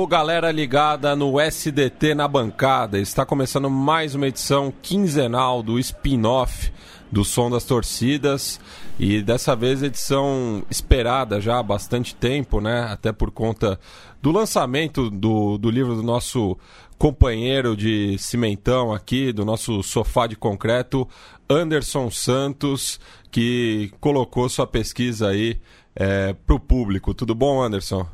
Alô, galera ligada no SDT na bancada. Está começando mais uma edição quinzenal do spin-off do Som das Torcidas. E dessa vez edição esperada já há bastante tempo, né? Até por conta do lançamento do, do livro do nosso companheiro de cimentão aqui, do nosso sofá de concreto, Anderson Santos, que colocou sua pesquisa aí é, para o público. Tudo bom, Anderson?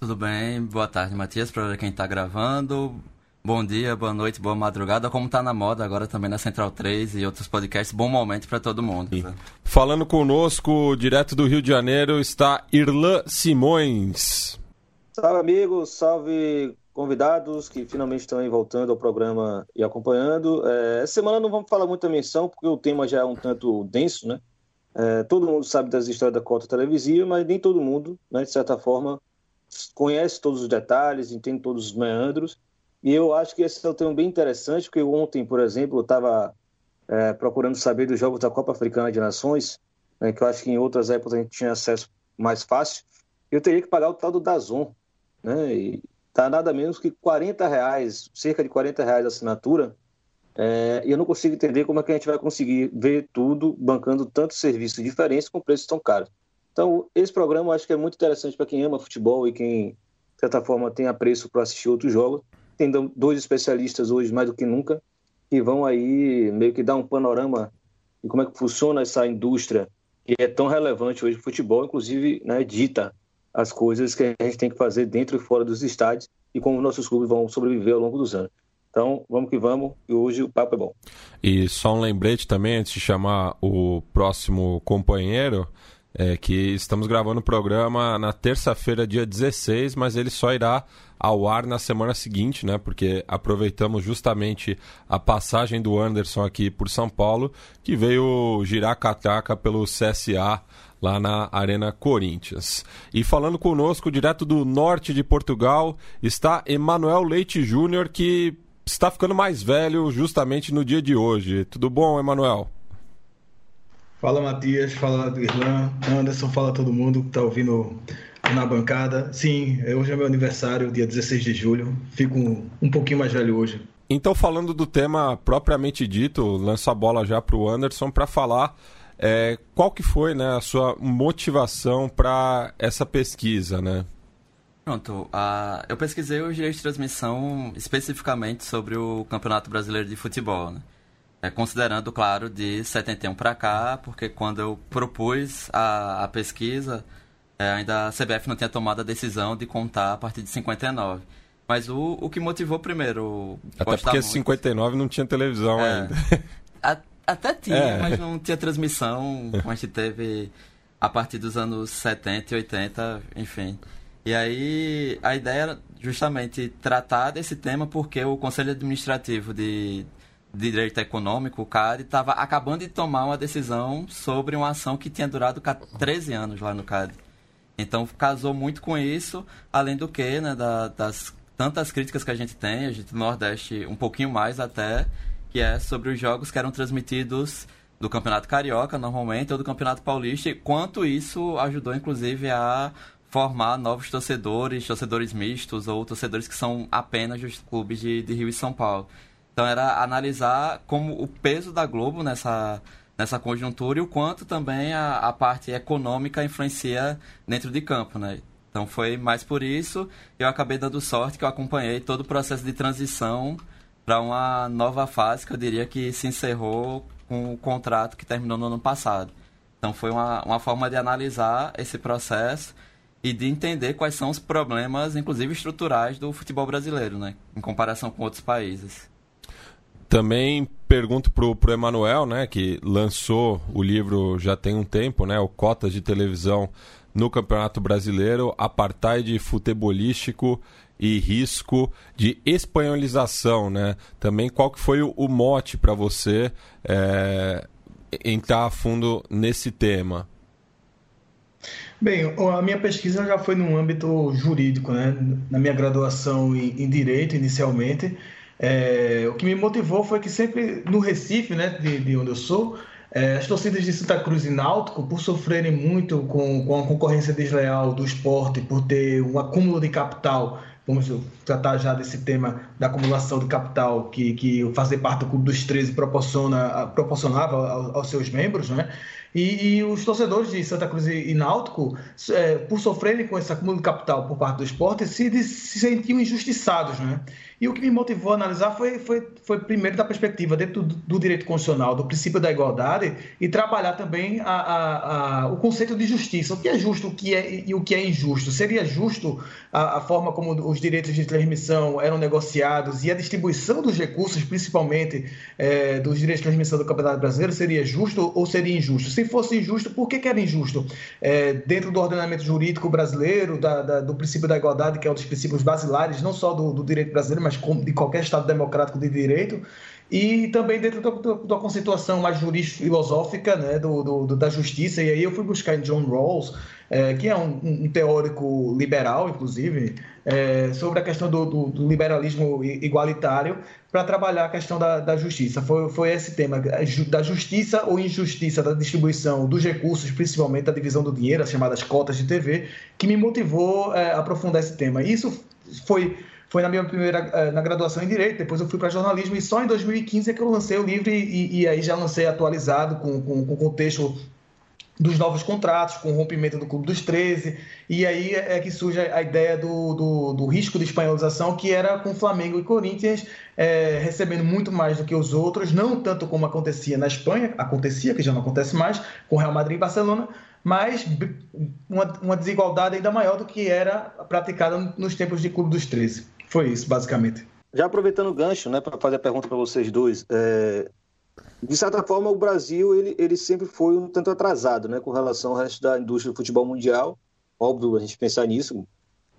Tudo bem, boa tarde, Matias, para quem está gravando. Bom dia, boa noite, boa madrugada, como está na moda agora também na Central 3 e outros podcasts. Bom momento para todo mundo. E, falando conosco, direto do Rio de Janeiro, está Irlan Simões. Salve, amigos, salve convidados que finalmente estão aí voltando ao programa e acompanhando. É, essa semana não vamos falar muito da menção, porque o tema já é um tanto denso, né? É, todo mundo sabe das histórias da cota televisiva, mas nem todo mundo, né, de certa forma, conhece todos os detalhes, entende todos os meandros. E eu acho que esse é um tema bem interessante, porque ontem, por exemplo, eu estava é, procurando saber dos jogos da Copa Africana de Nações, né, que eu acho que em outras épocas a gente tinha acesso mais fácil. Eu teria que pagar o tal do Dazon, né? E tá nada menos que 40 reais, cerca de 40 reais a assinatura. É, e eu não consigo entender como é que a gente vai conseguir ver tudo bancando tantos serviços diferentes com preços tão caros. Então, esse programa eu acho que é muito interessante para quem ama futebol e quem, de certa forma, tem apreço para assistir outros jogos. Tem dois especialistas hoje, mais do que nunca, que vão aí meio que dar um panorama de como é que funciona essa indústria que é tão relevante hoje no futebol, inclusive né, dita as coisas que a gente tem que fazer dentro e fora dos estádios e como nossos clubes vão sobreviver ao longo dos anos. Então, vamos que vamos, e hoje o papo é bom. E só um lembrete também, antes de chamar o próximo companheiro, é que estamos gravando o programa na terça-feira, dia 16, mas ele só irá ao ar na semana seguinte, né? Porque aproveitamos justamente a passagem do Anderson aqui por São Paulo, que veio girar catraca pelo CSA lá na Arena Corinthians. E falando conosco, direto do norte de Portugal, está Emanuel Leite Júnior, que está ficando mais velho justamente no dia de hoje. Tudo bom, Emanuel? Fala Matias, fala Irlan, Anderson, fala todo mundo que está ouvindo na bancada. Sim, hoje é meu aniversário, dia 16 de julho. Fico um, um pouquinho mais velho hoje. Então, falando do tema propriamente dito, lanço a bola já para o Anderson para falar é, qual que foi né, a sua motivação para essa pesquisa, né? Pronto, uh, eu pesquisei o direito de transmissão especificamente sobre o Campeonato Brasileiro de Futebol, né? É, considerando, claro, de 71 para cá, porque quando eu propus a, a pesquisa, é, ainda a CBF não tinha tomado a decisão de contar a partir de 59. Mas o, o que motivou primeiro. Até porque muito, 59 não tinha televisão é, ainda. A, até tinha, é. mas não tinha transmissão. Como a gente teve a partir dos anos 70 e 80, enfim. E aí a ideia era justamente tratar desse tema porque o Conselho Administrativo de Direito Econômico, o CAD, estava acabando de tomar uma decisão sobre uma ação que tinha durado 13 anos lá no CAD. Então, casou muito com isso, além do que, né, da, das tantas críticas que a gente tem, a gente no Nordeste um pouquinho mais até, que é sobre os jogos que eram transmitidos do Campeonato Carioca, normalmente, ou do Campeonato Paulista, e quanto isso ajudou, inclusive, a formar novos torcedores, torcedores mistos, ou torcedores que são apenas dos clubes de, de Rio e São Paulo. Então era analisar como o peso da Globo nessa, nessa conjuntura e o quanto também a, a parte econômica influencia dentro de campo, né? Então foi mais por isso eu acabei dando sorte que eu acompanhei todo o processo de transição para uma nova fase que eu diria que se encerrou com o contrato que terminou no ano passado. Então foi uma, uma forma de analisar esse processo e de entender quais são os problemas, inclusive estruturais, do futebol brasileiro, né? Em comparação com outros países. Também pergunto pro, pro Emanuel, né, que lançou o livro já tem um tempo, né, o Cotas de Televisão no Campeonato Brasileiro, Apartheid Futebolístico e Risco de Espanholização, né? Também qual que foi o, mote para você é, entrar a fundo nesse tema? Bem, a minha pesquisa já foi no âmbito jurídico, né? Na minha graduação em Direito, inicialmente, é, o que me motivou foi que sempre no Recife, né, de, de onde eu sou, é, as torcidas de Santa Cruz e Náutico, por sofrerem muito com, com a concorrência desleal do esporte, por ter um acúmulo de capital vamos tratar já desse tema da acumulação de capital que, que fazer parte do Clube dos 13 proporciona, proporcionava aos, aos seus membros, né? E, e, os torcedores de Santa Cruz e, Náutico, é, por sofrerem com esse acúmulo de capital por parte do esporte, se, se sentiam injustiçados, né? E o que me motivou a analisar foi, foi, foi primeiro da perspectiva dentro do, do direito constitucional, do princípio da igualdade, e trabalhar também a, a, a, o conceito de justiça. O que é justo o que é, e o que é injusto? Seria justo a, forma como os direitos de transmissão eram negociados e a distribuição dos recursos, principalmente é, dos direitos de transmissão do Campeonato Brasileiro, seria justo ou seria injusto? Se fosse injusto, por que, que era injusto? É, dentro do ordenamento jurídico brasileiro, da, da, do princípio da igualdade, que é um dos princípios basilares, não só do, do direito brasileiro, mas mas de qualquer Estado democrático de direito, e também dentro da, conceituação mais jurídico-filosófica né, do, do, da justiça. E aí eu fui buscar em John Rawls, é, que é um, um, teórico liberal, inclusive, é, sobre a questão do, do liberalismo igualitário, para trabalhar a questão da, da, justiça. Foi, foi esse tema, da justiça ou injustiça da distribuição dos recursos, principalmente da divisão do dinheiro, as chamadas cotas de TV, que me motivou é, a aprofundar esse tema. Isso foi foi na minha primeira eh, na graduação em direito, depois eu fui para jornalismo e só em 2015 é que eu lancei o livro e, e aí já lancei atualizado com, com, com o contexto dos novos contratos, com o rompimento do Clube dos 13, e aí é que surge a ideia do, do, do risco de espanholização, que era com Flamengo e Corinthians é, recebendo muito mais do que os outros, não tanto como acontecia na Espanha, acontecia, que já não acontece mais, com Real Madrid e Barcelona, mas uma, uma desigualdade ainda maior do que era praticada nos tempos de Clube dos 13. Foi isso, basicamente. Já aproveitando o gancho, né, para fazer a pergunta para vocês dois, é... de certa forma o Brasil ele, ele sempre foi um tanto atrasado, né, com relação ao resto da indústria do futebol mundial. Óbvio a gente pensar nisso.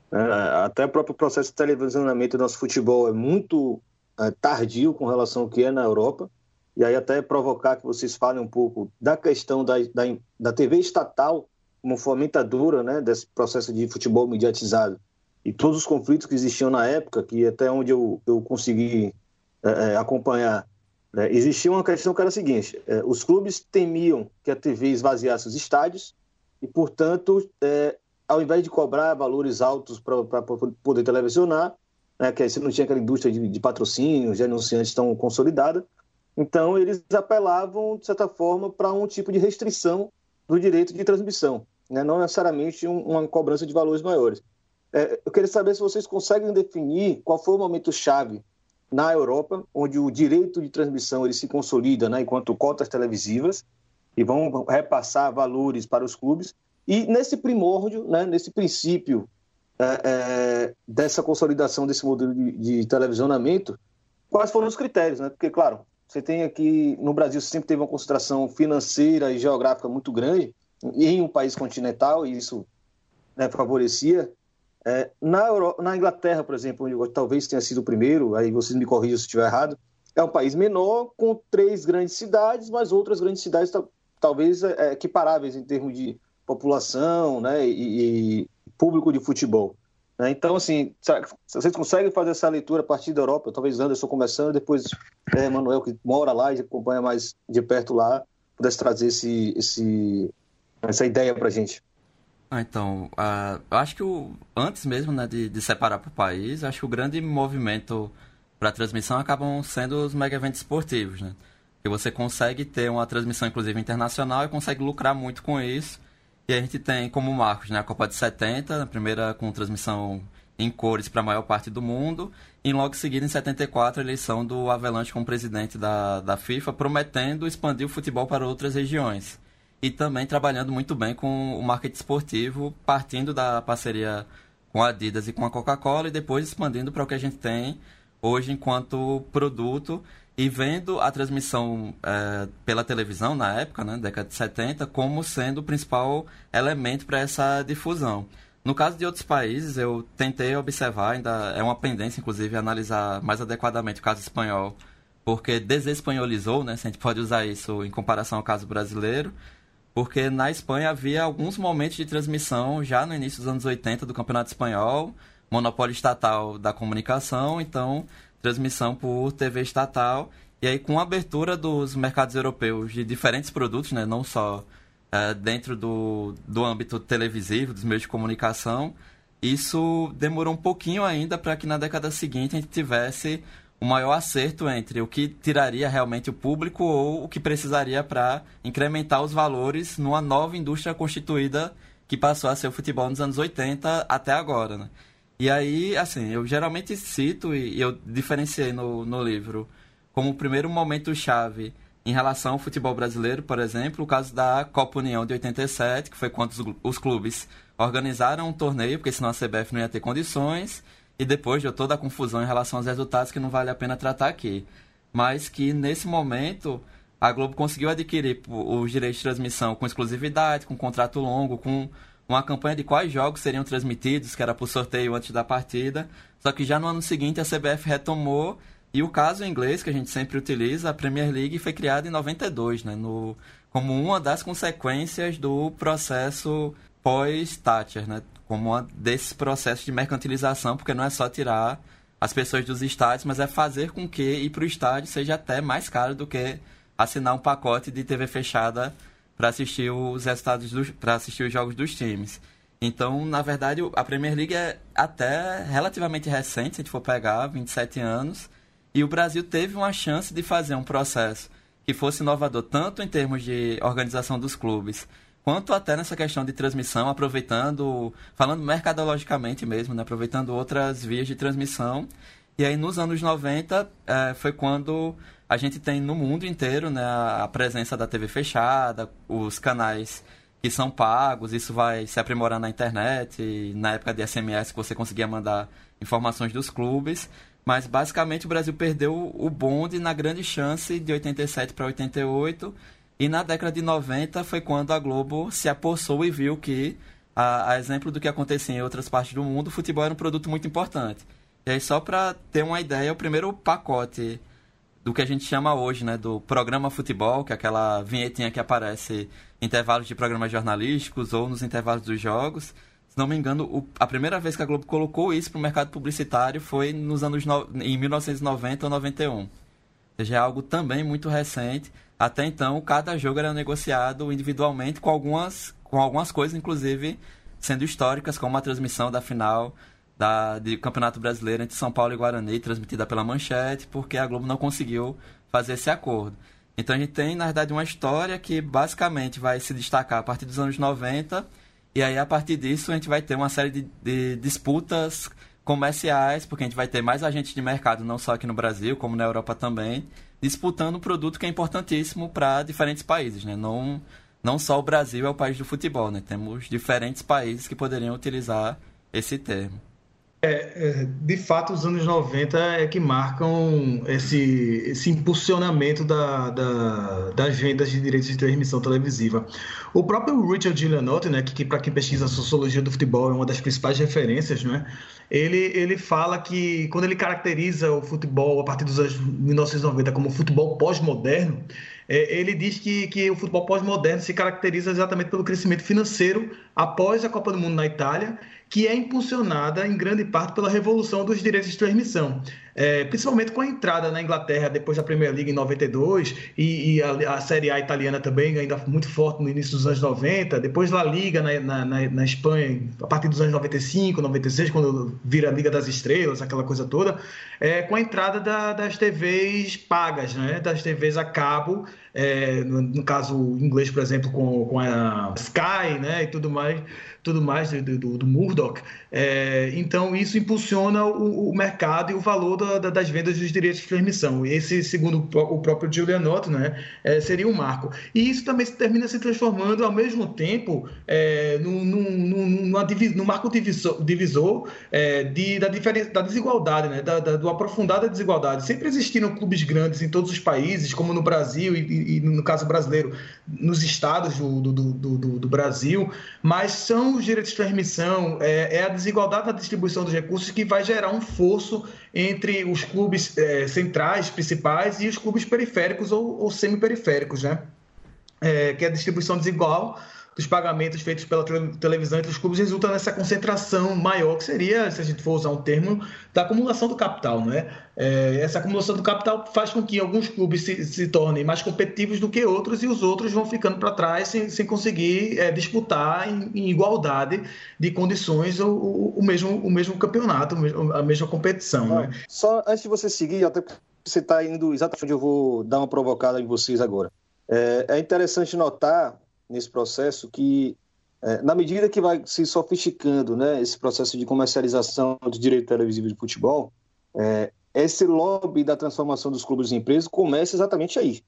Né? Até o próprio processo de televisionamento do nosso futebol é muito é, tardio com relação ao que é na Europa. E aí até provocar que vocês falem um pouco da questão da, da, da TV estatal como fomentadora né, desse processo de futebol mediatizado e todos os conflitos que existiam na época, que até onde eu, eu consegui é, é, acompanhar, né, existia uma questão que era a seguinte: é, os clubes temiam que a TV esvaziasse os estádios e, portanto, é, ao invés de cobrar valores altos para poder televisionar, né, que aí você não tinha aquela indústria de, de patrocínios, de anunciantes tão consolidada, então eles apelavam, de certa forma, para um tipo de restrição do direito de transmissão, né, não necessariamente um, uma cobrança de valores maiores. É, eu queria saber se vocês conseguem definir qual foi o momento chave na Europa, onde o direito de transmissão ele se consolida né, enquanto cotas televisivas e vão repassar valores para os clubes. E nesse primórdio, né, nesse princípio é, é, dessa consolidação desse modelo de, de, televisionamento, quais foram os critérios? Né? Porque, claro, você tem aqui no Brasil sempre teve uma concentração financeira e geográfica muito grande, em um país continental, e isso né, favorecia é, na, Euro... na Inglaterra, por exemplo, onde talvez tenha sido o primeiro, aí vocês me corrijam se estiver errado, é um país menor, com três grandes cidades, mas outras grandes cidades talvez é, é, equiparáveis em termos de população né, e, e público de futebol. Né? Então, assim, vocês conseguem fazer essa leitura a partir da Europa, talvez Anderson começando, depois é, Manuel, que mora lá e acompanha mais de perto lá, pudesse trazer esse, esse, essa ideia para a gente. Ah, então, uh, acho que o, antes mesmo né, de, de separar para o país, acho que o grande movimento para transmissão acabam sendo os mega eventos esportivos, né? Que você consegue ter uma transmissão, inclusive, internacional e consegue lucrar muito com isso. E a gente tem como marcos né, a Copa de 70, a primeira com transmissão em cores para a maior parte do mundo, e logo em seguida, em 74, a eleição do Avalanche como presidente da, da FIFA, prometendo expandir o futebol para outras regiões e também trabalhando muito bem com o marketing esportivo, partindo da parceria com a Adidas e com a Coca-Cola e depois expandindo para o que a gente tem hoje enquanto produto e vendo a transmissão é, pela televisão na época, né, década de 70, como sendo o principal elemento para essa difusão. No caso de outros países, eu tentei observar, ainda é uma pendência, inclusive, analisar mais adequadamente o caso espanhol, porque desespanholizou, né, se a gente pode usar isso em comparação ao caso brasileiro, porque na Espanha havia alguns momentos de transmissão já no início dos anos 80 do Campeonato Espanhol, monopólio estatal da comunicação, então transmissão por TV estatal, e aí com a abertura dos mercados europeus de diferentes produtos, né, não só é, dentro do, do âmbito televisivo, dos meios de comunicação, isso demorou um pouquinho ainda para que na década seguinte a gente tivesse o maior acerto entre o que tiraria realmente o público ou o que precisaria para incrementar os valores numa nova indústria constituída que passou a ser o futebol nos anos 80 até agora, né? E aí, assim, eu geralmente cito e eu diferenciei no, no livro como o primeiro momento chave em relação ao futebol brasileiro, por exemplo, o caso da Copa União de 87, que foi quando os clubes organizaram um torneio, porque senão a CBF não ia ter condições, e depois deu toda a confusão em relação aos resultados que não vale a pena tratar aqui. Mas que nesse momento a Globo conseguiu adquirir os direitos de transmissão com exclusividade, com contrato longo, com uma campanha de quais jogos seriam transmitidos, que era por sorteio antes da partida. Só que já no ano seguinte a CBF retomou e o caso inglês que a gente sempre utiliza, a Premier League foi criada em 92, né, no, como uma das consequências do processo pós-Thatcher, né? Como uma desses processos de mercantilização, porque não é só tirar as pessoas dos estádios, mas é fazer com que ir para o estádio seja até mais caro do que assinar um pacote de TV fechada para assistir os resultados para assistir os jogos dos times. Então, na verdade, a Premier League é até relativamente recente, se a gente for pegar, 27 anos, e o Brasil teve uma chance de fazer um processo que fosse inovador tanto em termos de organização dos clubes, quanto até nessa questão de transmissão, aproveitando, falando mercadologicamente mesmo, né, aproveitando outras vias de transmissão. E aí nos anos 90 é, foi quando a gente tem no mundo inteiro né, a presença da TV fechada, os canais que são pagos, isso vai se aprimorar na internet, na época de SMS que você conseguia mandar informações dos clubes. Mas basicamente o Brasil perdeu o bonde na grande chance de 87 para 88 e na década de 90 foi quando a Globo se apossou e viu que, a, a exemplo do que acontecia em outras partes do mundo, o futebol era um produto muito importante. E aí, só para ter uma ideia, o primeiro pacote do que a gente chama hoje, né, do programa futebol, que é aquela vinhetinha que aparece em intervalos de programas jornalísticos ou nos intervalos dos jogos. Se não me engano, o, a primeira vez que a Globo colocou isso para o mercado publicitário foi nos anos no, em 1990 ou 91. Ou seja, é algo também muito recente. Até então, cada jogo era negociado individualmente com algumas, com algumas coisas, inclusive sendo históricas, como a transmissão da final da, de Campeonato Brasileiro entre São Paulo e Guarani, transmitida pela Manchete, porque a Globo não conseguiu fazer esse acordo. Então a gente tem, na verdade, uma história que basicamente vai se destacar a partir dos anos 90, e aí a partir disso a gente vai ter uma série de, de disputas comerciais, porque a gente vai ter mais agentes de mercado, não só aqui no Brasil, como na Europa também, disputando um produto que é importantíssimo para diferentes países, né? Não, não só o Brasil é o país do futebol, né? Temos diferentes países que poderiam utilizar esse termo. É, é de fato, os anos 90 é que marcam esse, esse impulsionamento da, da, das vendas de direitos de transmissão televisiva. O próprio Richard Giulianotti, né, que, que para quem pesquisa a sociologia do futebol é uma das principais referências, né, ele, ele fala que quando ele caracteriza o futebol a partir dos anos 1990 como futebol pós-moderno, é, ele diz que, que o futebol pós-moderno se caracteriza exatamente pelo crescimento financeiro após a Copa do Mundo na Itália que é impulsionada em grande parte pela revolução dos direitos de transmissão, é, principalmente com a entrada na Inglaterra depois da Premier League em 92 e, e a, a, Série A italiana também ainda muito forte no início dos anos 90, depois La Liga na, na, na, Espanha a partir dos anos 95, 96, quando vira a Liga das Estrelas, aquela coisa toda, é, com a entrada da, das TVs pagas, né, das TVs a cabo, é, no, no, caso inglês, por exemplo, com, com a Sky né, e tudo mais tudo mais do, do, do Murdoch. É, então, isso impulsiona o, o, mercado e o valor da, da, das vendas dos direitos de transmissão. Esse, segundo o próprio Giulianotto, né, é, seria um marco. E isso também se termina se transformando, ao mesmo tempo, é, num, num, numa, num marco divisor, divisor é, de, da, da desigualdade, né, da, da, do aprofundar da desigualdade. Sempre existiram clubes grandes em todos os países, como no Brasil e, e no caso brasileiro, nos estados do, do, do, do Brasil, mas são os direitos de transmissão, é, é, a desigualdade da distribuição dos recursos que vai gerar um fosso entre os clubes é, centrais, principais, e os clubes periféricos ou, ou semi-periféricos, né? É, que é a distribuição desigual dos pagamentos feitos pela televisão entre os clubes resulta nessa concentração maior, que seria, se a gente for usar um termo, da acumulação do capital. Né? É, essa acumulação do capital faz com que alguns clubes se, se, tornem mais competitivos do que outros e os outros vão ficando para trás sem, sem conseguir é, disputar em, em, igualdade de condições o, o, o, mesmo, o mesmo campeonato, a mesma competição. Né? Só antes de você seguir, até você está indo exatamente onde eu vou dar uma provocada em vocês agora. É, é interessante notar nesse processo que, é, na medida que vai se sofisticando né, esse processo de comercialização de direito televisivo de futebol, é, esse lobby da transformação dos clubes em empresas começa exatamente aí.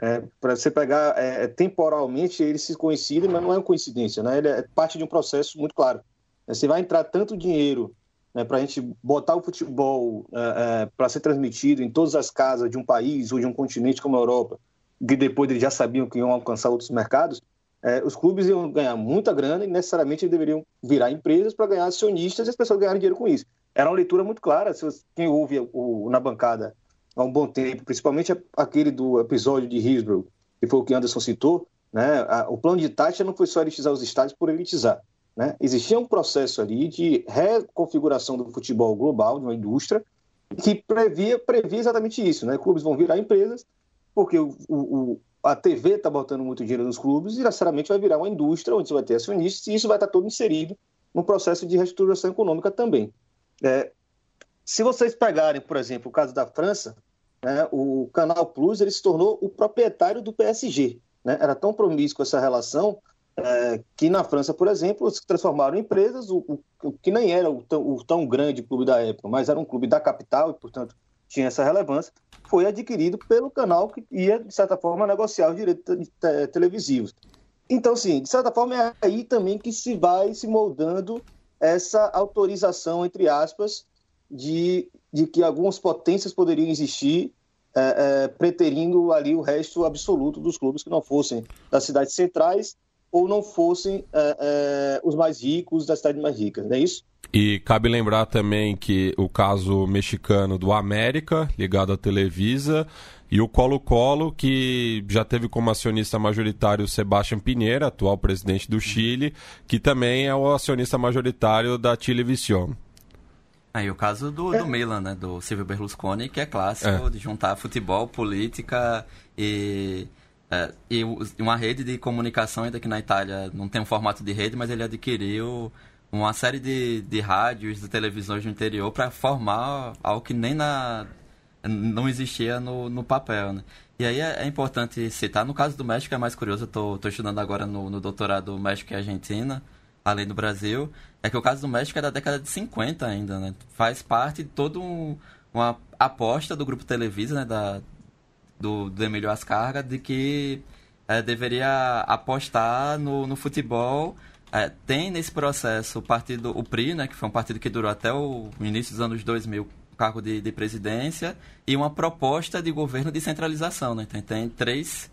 É, para você pegar é, temporalmente, eles se coincidem, mas não é uma coincidência, né? ele é parte de um processo muito claro. Você vai entrar tanto dinheiro né, para a gente botar o futebol é, é, para ser transmitido em todas as casas de um país ou de um continente como a Europa, que depois eles já sabiam que iam alcançar outros mercados, é, os clubes iam ganhar muita grana e necessariamente deveriam virar empresas para ganhar acionistas e as pessoas ganharem dinheiro com isso. Era uma leitura muito clara, se quem ouve o, na bancada há um bom tempo, principalmente aquele do episódio de Hillsborough, que foi o que Anderson citou, né, a, o plano de Thatcher não foi só elitizar os estádios por elitizar. Né? Existia um processo ali de reconfiguração do futebol global, de uma indústria, que previa, previa exatamente isso. Né? Clubes vão virar empresas, porque o, o, a TV está botando muito dinheiro nos clubes e necessariamente vai virar uma indústria onde você vai ter acionistas e isso vai estar todo inserido no processo de reestruturação econômica também. É, se vocês pegarem, por exemplo, o caso da França, né, o Canal Plus ele se tornou o proprietário do PSG. Né? Era tão promíscua essa relação é, que na França, por exemplo, se transformaram em empresas, o, o que nem era o tão, o tão grande clube da época, mas era um clube da capital e, portanto, tinha essa relevância, foi adquirido pelo canal que ia, de certa forma, negociar os direitos televisivos. Então, sim, de certa forma, é aí também que se vai se moldando essa autorização, entre aspas, de, de que algumas potências poderiam existir, é, é, preterindo ali o resto absoluto dos clubes que não fossem das cidades centrais ou não fossem é, é os mais ricos das cidades mais ricas, não é isso? E cabe lembrar também que o caso mexicano do América, ligado à Televisa, e o Colo-Colo, que já teve como acionista majoritário o Sebastião Pinheira, atual presidente do Chile, que também é o acionista majoritário da Chilevisión. Aí o caso do, do Milan, né? Do Silvio Berlusconi, que é clássico é. de juntar futebol, política e, é, e uma rede de comunicação, ainda que na Itália não tem um formato de rede, mas ele adquiriu uma série de, de rádios, de televisões do interior para formar algo que nem na não existia no, no papel, né? E aí é, é, importante citar, no caso do México é mais curioso, eu estou estudando agora no, no doutorado México e Argentina, além do Brasil, é que o caso do México é da década de 50 ainda, né? Faz parte de toda um, uma aposta do grupo Televisa, né? Da, do, do Emílio Ascarga, de que é, deveria apostar no, no futebol é, tem nesse processo o partido, o PRI, né, que foi um partido que durou até o início dos anos 2000, cargo de, de presidência, e uma proposta de governo de centralização. Né? Então, tem três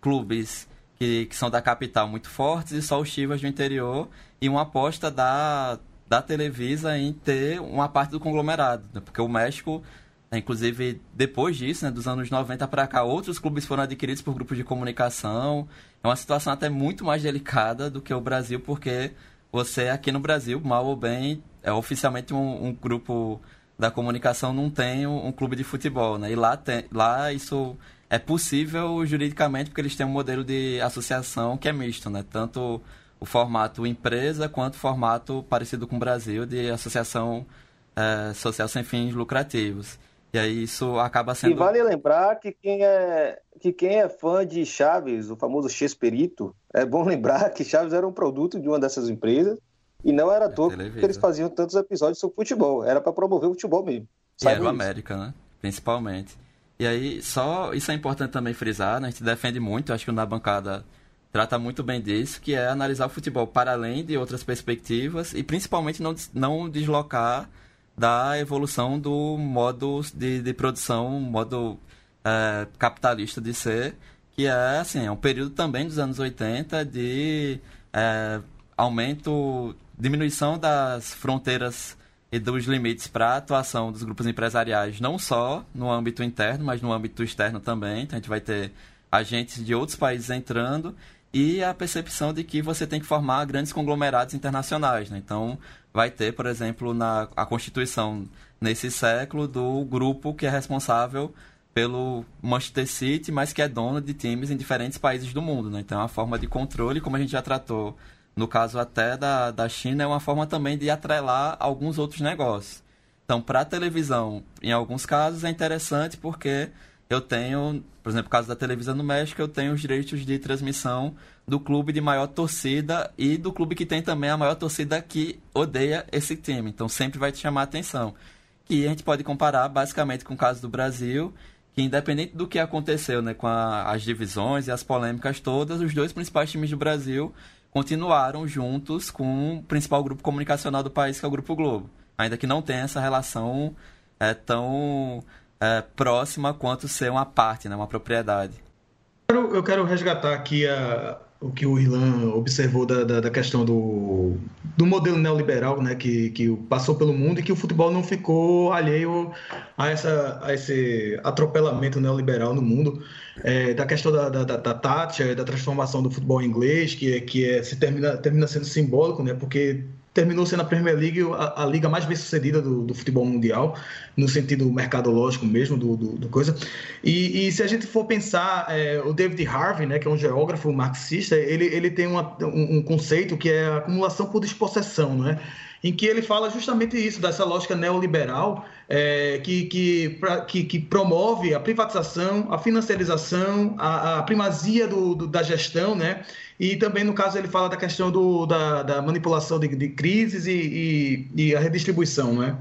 clubes que, que são da capital muito fortes e só os Chivas do interior, e uma aposta da, da Televisa em ter uma parte do conglomerado, né? porque o México Inclusive, depois disso, né, dos anos 90 para cá, outros clubes foram adquiridos por grupos de comunicação. É uma situação até muito mais delicada do que o Brasil, porque você aqui no Brasil, mal ou bem, é oficialmente um, um grupo da comunicação não tem um, um, clube de futebol, né? E lá, tem, lá isso é possível juridicamente porque eles têm um modelo de associação que é misto, né? Tanto o formato empresa quanto o formato parecido com o Brasil de associação é, social sem fins lucrativos. E aí isso acaba sendo. E vale lembrar que quem é, que quem é fã de Chaves, o famoso Chesperito, é bom lembrar que Chaves era um produto de uma dessas empresas e não era à toa que eles faziam tantos episódios sobre futebol. Era para promover o futebol mesmo. E era o América, né? Principalmente. E aí, só isso é importante também frisar, né? A gente defende muito, acho que na bancada trata muito bem disso, que é analisar o futebol para além de outras perspectivas e principalmente não, não deslocar da evolução do modo de, de produção, modo é, capitalista de ser, que é, assim, é um período também dos anos 80 de é, aumento, diminuição das fronteiras e dos limites para a atuação dos grupos empresariais, não só no âmbito interno, mas no âmbito externo também. Então, a gente vai ter agentes de outros países entrando e a percepção de que você tem que formar grandes conglomerados internacionais. Né? Então, vai ter, por exemplo, na a Constituição nesse século do grupo que é responsável pelo Manchester City, mas que é dono de times em diferentes países do mundo. Né? Então, é uma forma de controle, como a gente já tratou no caso até da, da China, é uma forma também de atrelar alguns outros negócios. Então, para a televisão, em alguns casos, é interessante porque eu tenho, por exemplo, no caso da televisão no México, eu tenho os direitos de transmissão do clube de maior torcida e do clube que tem também a maior torcida que odeia esse time. Então, sempre vai te chamar a atenção. E a gente pode comparar basicamente com o caso do Brasil, que independente do que aconteceu né, com a, as divisões e as polêmicas todas, os dois principais times do Brasil continuaram juntos com o principal grupo comunicacional do país, que é o Grupo Globo ainda que não tenha essa relação é, tão é, próxima quanto ser uma parte, né, uma propriedade. Eu quero resgatar aqui a, o que o Irlan observou da, da, da, questão do, do modelo neoliberal né, que, que passou pelo mundo e que o futebol não ficou alheio a, essa, a esse atropelamento neoliberal no mundo. É, da questão da, da, da, tática, da transformação do futebol inglês, que, que é, se termina, termina sendo simbólico, né, porque terminou sendo a Premier League a, a liga mais bem sucedida do, do, futebol mundial, no sentido mercadológico mesmo do, do, do coisa. E, e, se a gente for pensar, é, o David Harvey, né, que é um geógrafo marxista, ele, ele tem uma, um, um, conceito que é acumulação por despossessão, né? em que ele fala justamente isso, dessa lógica neoliberal é, que, que, pra, que, que, promove a privatização, a financiarização, a, a primazia do, do, da gestão, né? E também, no caso, ele fala da questão do, da, da manipulação de, de crises e, e, e, a redistribuição, né?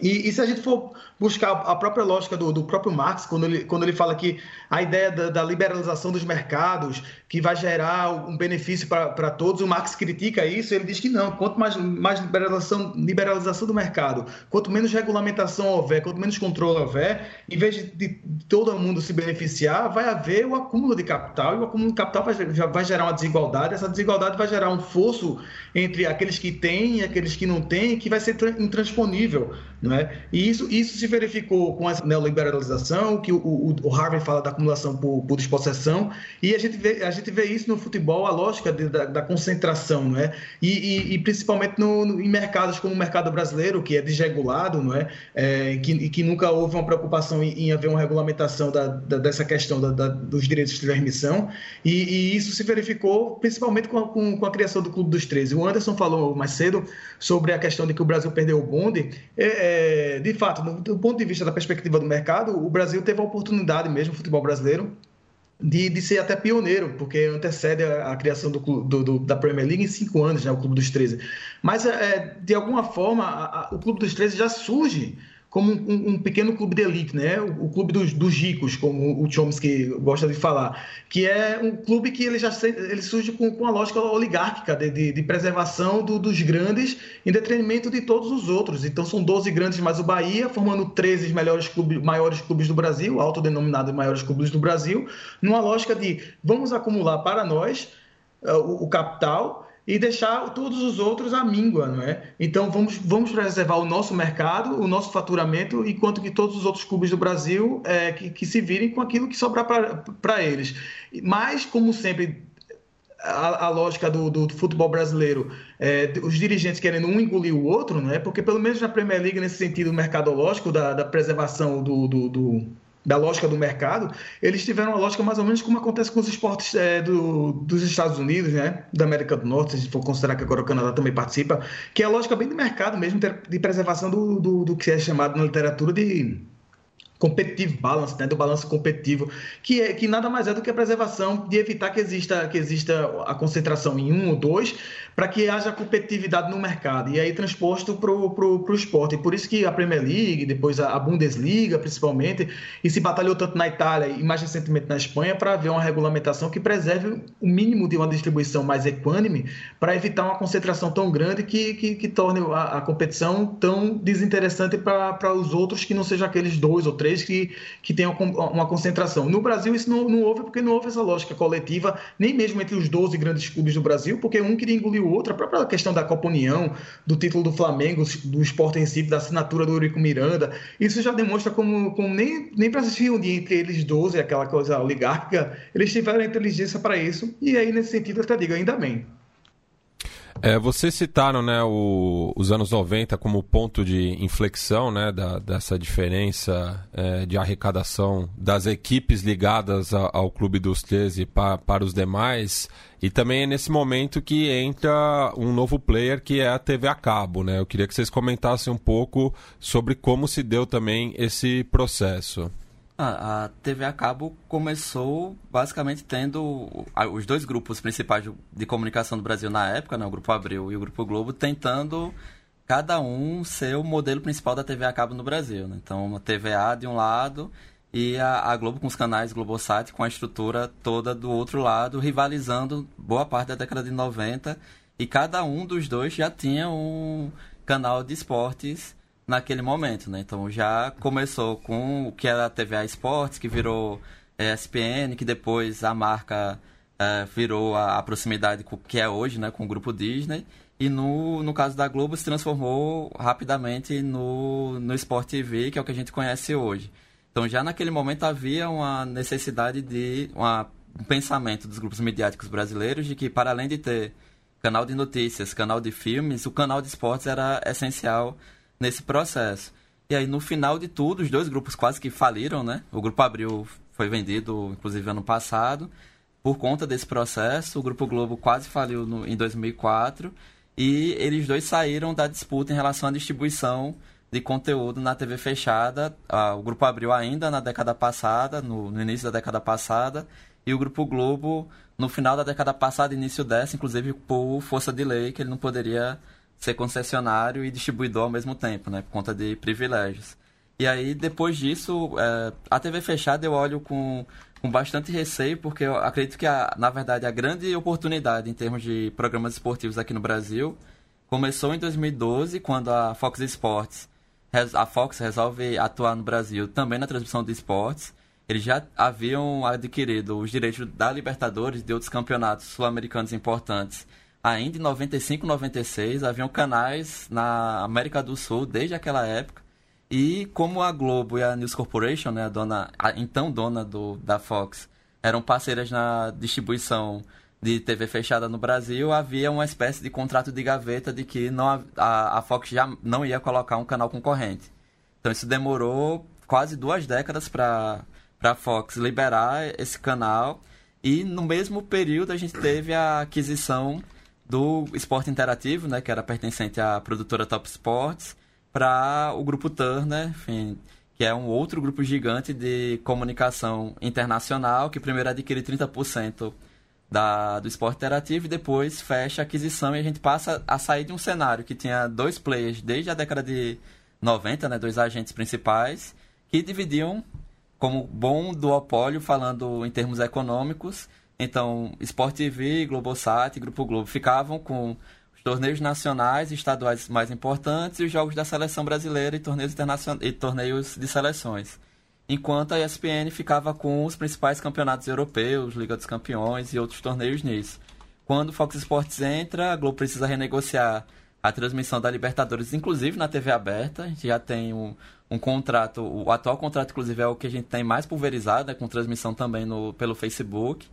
E, e, se a gente for buscar a própria lógica do, do, próprio Marx, quando ele, quando ele fala que a ideia da, da liberalização dos mercados, que vai gerar um benefício para todos, o Marx critica isso, ele diz que não, quanto mais, mais liberalização, liberalização do mercado, quanto menos regulamentação houver, quanto menos controle houver, em vez de, de todo mundo se beneficiar, vai haver o acúmulo de capital, e o acúmulo de capital vai, vai gerar uma desigualdade, essa desigualdade vai gerar um fosso entre aqueles que têm e aqueles que não têm, que vai ser intransponível. Não é? E isso, isso se verificou com essa neoliberalização, que o, o, o Harvey fala da acumulação por, por despossessão, e a gente, vê, a gente vê isso no futebol, a lógica de, da, da, concentração, não é? E, e, e principalmente no, no, em mercados como o mercado brasileiro, que é desregulado, não é? é que, que nunca houve uma preocupação em, em haver uma regulamentação da, da, dessa questão dos direitos de transmissão, e, e, isso se verificou principalmente com a, com, com a criação do Clube dos 13. O Anderson falou mais cedo sobre a questão de que o Brasil perdeu o bonde. É, é, de fato, do, do, ponto de vista da perspectiva do mercado, o Brasil teve a oportunidade mesmo, o futebol brasileiro, de, de ser até pioneiro, porque antecede a, a criação do, do, da Premier League em cinco anos, né, o Clube dos 13. Mas, é, de alguma forma, a, a, o Clube dos 13 já surge como um, um, pequeno clube de elite, né? O, o clube dos, dos, ricos, como o Chomsky gosta de falar, que é um clube que ele já ele surge com, com a lógica oligárquica de, de, de preservação do, dos grandes em detrimento de todos os outros. Então são 12 grandes mais o Bahia, formando 13 melhores clubes, maiores clubes do Brasil, autodenominados maiores clubes do Brasil, numa lógica de vamos acumular para nós uh, o, o capital e deixar todos os outros à míngua, não é? Então vamos, vamos preservar o nosso mercado, o nosso faturamento, enquanto que todos os outros clubes do Brasil é, que, que se virem com aquilo que sobrar para eles. Mas, como sempre, a, a, lógica do, do, do, futebol brasileiro, é, os dirigentes querendo um engolir o outro, não é? Porque pelo menos na Premier League, nesse sentido mercadológico da, da preservação do, do, do da lógica do mercado, eles tiveram uma lógica mais ou menos como acontece com os esportes é, do, dos Estados Unidos, né, da América do Norte, se a gente for considerar que agora o Canadá também participa, que é a lógica bem do mercado mesmo, de preservação do, do, do que é chamado na literatura de competitive balance, né, do balanço competitivo, que é que nada mais é do que a preservação de evitar que exista que exista a concentração em um ou dois, para que haja competitividade no mercado e aí transposto para o esporte. E por isso que a Premier League, depois a Bundesliga, principalmente, e se batalhou tanto na Itália e mais recentemente na Espanha para haver uma regulamentação que preserve o mínimo de uma distribuição mais equânime para evitar uma concentração tão grande que, que, que torne a, a competição tão desinteressante para os outros que não sejam aqueles dois ou três três que, que tenham uma concentração. No Brasil, isso não, não houve porque não houve essa lógica coletiva, nem mesmo entre os 12 grandes clubes do Brasil, porque um queria engolir o outro. A própria questão da Copa União, do título do Flamengo, do Sport Recife, da assinatura do Eurico Miranda, isso já demonstra como, como nem, nem para se reunir entre eles 12, aquela coisa oligárquica, eles tiveram inteligência para isso. E aí, nesse sentido, eu até digo, ainda bem. É, vocês citaram né, o, os anos 90 como ponto de inflexão né, da, dessa diferença é, de arrecadação das equipes ligadas a, ao Clube dos 13 pa, para os demais. E também é nesse momento que entra um novo player que é a TV a cabo. Né? Eu queria que vocês comentassem um pouco sobre como se deu também esse processo. A, TV a cabo começou basicamente tendo os dois grupos principais de comunicação do Brasil na época, né, o Grupo Abril e o Grupo Globo, tentando cada um ser o modelo principal da TV a cabo no Brasil. Né? Então, a TVA de um lado e a, a, Globo com os canais Globosat com a estrutura toda do outro lado, rivalizando boa parte da década de 90. E cada um dos dois já tinha um canal de esportes naquele momento, né? Então já começou com o que era a TVA Esportes, que virou ESPN, que depois a marca é, virou a, a, proximidade com, que é hoje, né? Com o grupo Disney. E no, no caso da Globo se transformou rapidamente no, no Sport TV, que é o que a gente conhece hoje. Então já naquele momento havia uma necessidade de uma, um pensamento dos grupos midiáticos brasileiros de que para além de ter canal de notícias, canal de filmes, o canal de esportes era essencial nesse processo. E aí, no final de tudo, os dois grupos quase que faliram, né? O Grupo Abril foi vendido, inclusive, ano passado. Por conta desse processo, o Grupo Globo quase faliu no, em 2004. E eles dois saíram da disputa em relação à distribuição de conteúdo na TV fechada. Ah, o Grupo Abril ainda na década passada, no, no, início da década passada. E o Grupo Globo no final da década passada, início dessa, inclusive por força de lei, que ele não poderia ser concessionário e distribuidor ao mesmo tempo, né? Por conta de privilégios. E aí, depois disso, é, a TV fechada eu olho com, com bastante receio, porque eu acredito que, a, na verdade, a grande oportunidade em termos de programas esportivos aqui no Brasil começou em 2012, quando a Fox Sports, a Fox resolve atuar no Brasil também na transmissão de esportes. Eles já haviam adquirido os direitos da Libertadores e de outros campeonatos sul-americanos importantes ainda em 95, 96, haviam canais na América do Sul desde aquela época. E como a Globo e a News Corporation, né, a dona, a então dona do, da Fox, eram parceiras na distribuição de TV fechada no Brasil, havia uma espécie de contrato de gaveta de que não, a, a Fox já não ia colocar um canal concorrente. Então isso demorou quase duas décadas para a Fox liberar esse canal. E no mesmo período a gente teve a aquisição do esporte interativo, né, que era pertencente à produtora Top Sports, para o grupo Turner, enfim, que é um outro grupo gigante de comunicação internacional, que primeiro adquire 30% da, do esporte interativo e depois fecha a aquisição e a gente passa a sair de um cenário que tinha dois players desde a década de 90, né, dois agentes principais, que dividiam como bom duopólio, falando em termos econômicos, então, Sport TV, Globosat Grupo Globo ficavam com os torneios nacionais e estaduais mais importantes e os jogos da seleção brasileira e torneios, e torneios de seleções. Enquanto a ESPN ficava com os principais campeonatos europeus, Liga dos Campeões e outros torneios nisso. Quando o Fox Sports entra, a Globo precisa renegociar a transmissão da Libertadores, inclusive na TV aberta. A gente já tem um, um contrato, o atual contrato, inclusive, é o que a gente tem mais pulverizado, né, com transmissão também no, pelo Facebook.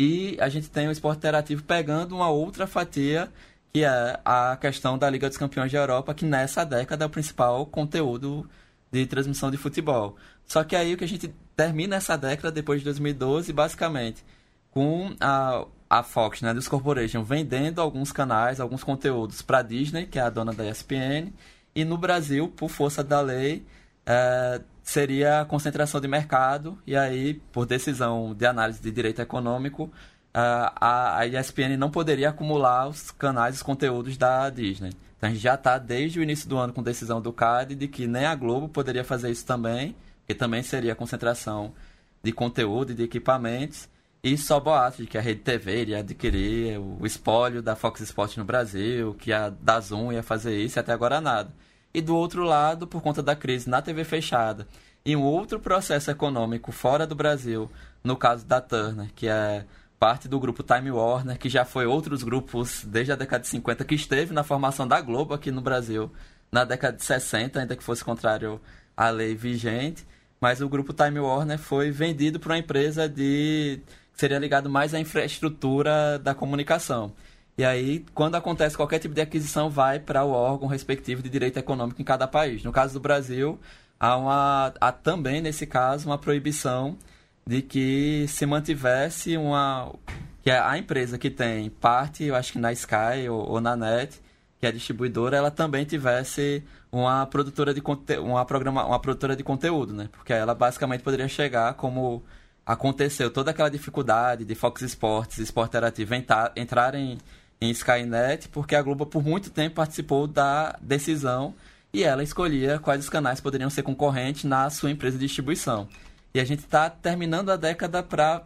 E a gente tem o esporte interativo pegando uma outra fatia, que é a questão da Liga dos Campeões da Europa, que nessa década é o principal conteúdo de transmissão de futebol. Só que aí o que a gente termina essa década, depois de 2012, basicamente, com a, a Fox, né, dos Corporation, vendendo alguns canais, alguns conteúdos para a Disney, que é a dona da ESPN, e no Brasil, por força da lei, é, seria a concentração de mercado, e aí, por decisão de análise de direito econômico, a, a ESPN não poderia acumular os canais, os conteúdos da Disney. Então a gente já está desde o início do ano com decisão do CAD de que nem a Globo poderia fazer isso também, que também seria concentração de conteúdo e de equipamentos. E só boatos de que a Rede TV iria adquirir o espólio da Fox Sports no Brasil, que a Dazon ia fazer isso e até agora nada. E do outro lado, por conta da crise na TV fechada e um outro processo econômico fora do Brasil, no caso da Turner, que é parte do grupo Time Warner, que já foi outros grupos desde a década de 50, que esteve na formação da Globo aqui no Brasil na década de 60, ainda que fosse contrário à lei vigente. Mas o grupo Time Warner foi vendido para uma empresa de que seria ligado mais à infraestrutura da comunicação. E aí, quando acontece qualquer tipo de aquisição, vai para o órgão respectivo de direito econômico em cada país. No caso do Brasil, há, uma, há também, nesse caso, uma proibição de que se mantivesse uma. que a empresa que tem parte, eu acho que na Sky ou, ou na NET, que é distribuidora, ela também tivesse uma produtora de uma programa, uma produtora de conteúdo, né? Porque ela basicamente poderia chegar como aconteceu toda aquela dificuldade de Fox Sports, Sport Interativo entrarem em Skynet, porque a Globo por muito tempo participou da decisão e ela escolhia quais os canais poderiam ser concorrentes na sua empresa de distribuição. E a gente está terminando a década para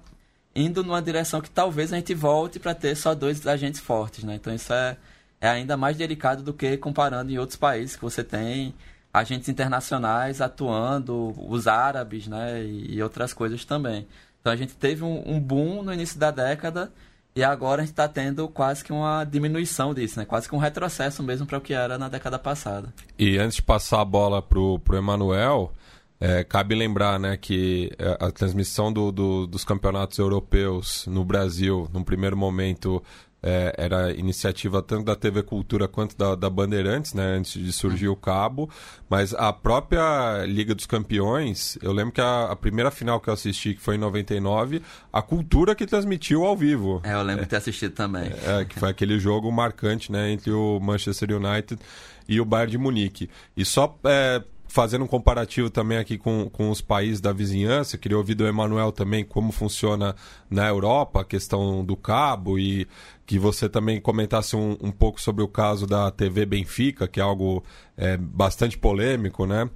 indo numa direção que talvez a gente volte para ter só dois agentes fortes, né? Então isso é, é ainda mais delicado do que comparando em outros países que você tem agentes internacionais atuando, os árabes, né? E outras coisas também. Então a gente teve um, um boom no início da década e agora a gente está tendo quase que uma diminuição disso, né? Quase que um retrocesso mesmo para o que era na década passada. E antes de passar a bola para o Emanuel, é, cabe lembrar né, que é, a transmissão do, do, dos campeonatos europeus no Brasil, num primeiro momento, é, era iniciativa tanto da TV Cultura quanto da, da Bandeirantes, né, antes de surgir o cabo. Mas a própria Liga dos Campeões, eu lembro que a, a, primeira final que eu assisti, que foi em 99, a Cultura que transmitiu ao vivo. É, eu lembro de ter assistido também. É, que foi aquele jogo marcante né, entre o Manchester United e o Bayern de Munique. E só é, fazendo um comparativo também aqui com, com os países da vizinhança, queria ouvir do Emanuel também como funciona na Europa a questão do cabo e que você também comentasse um, um pouco sobre o caso da TV Benfica, que é algo é, bastante polêmico, né?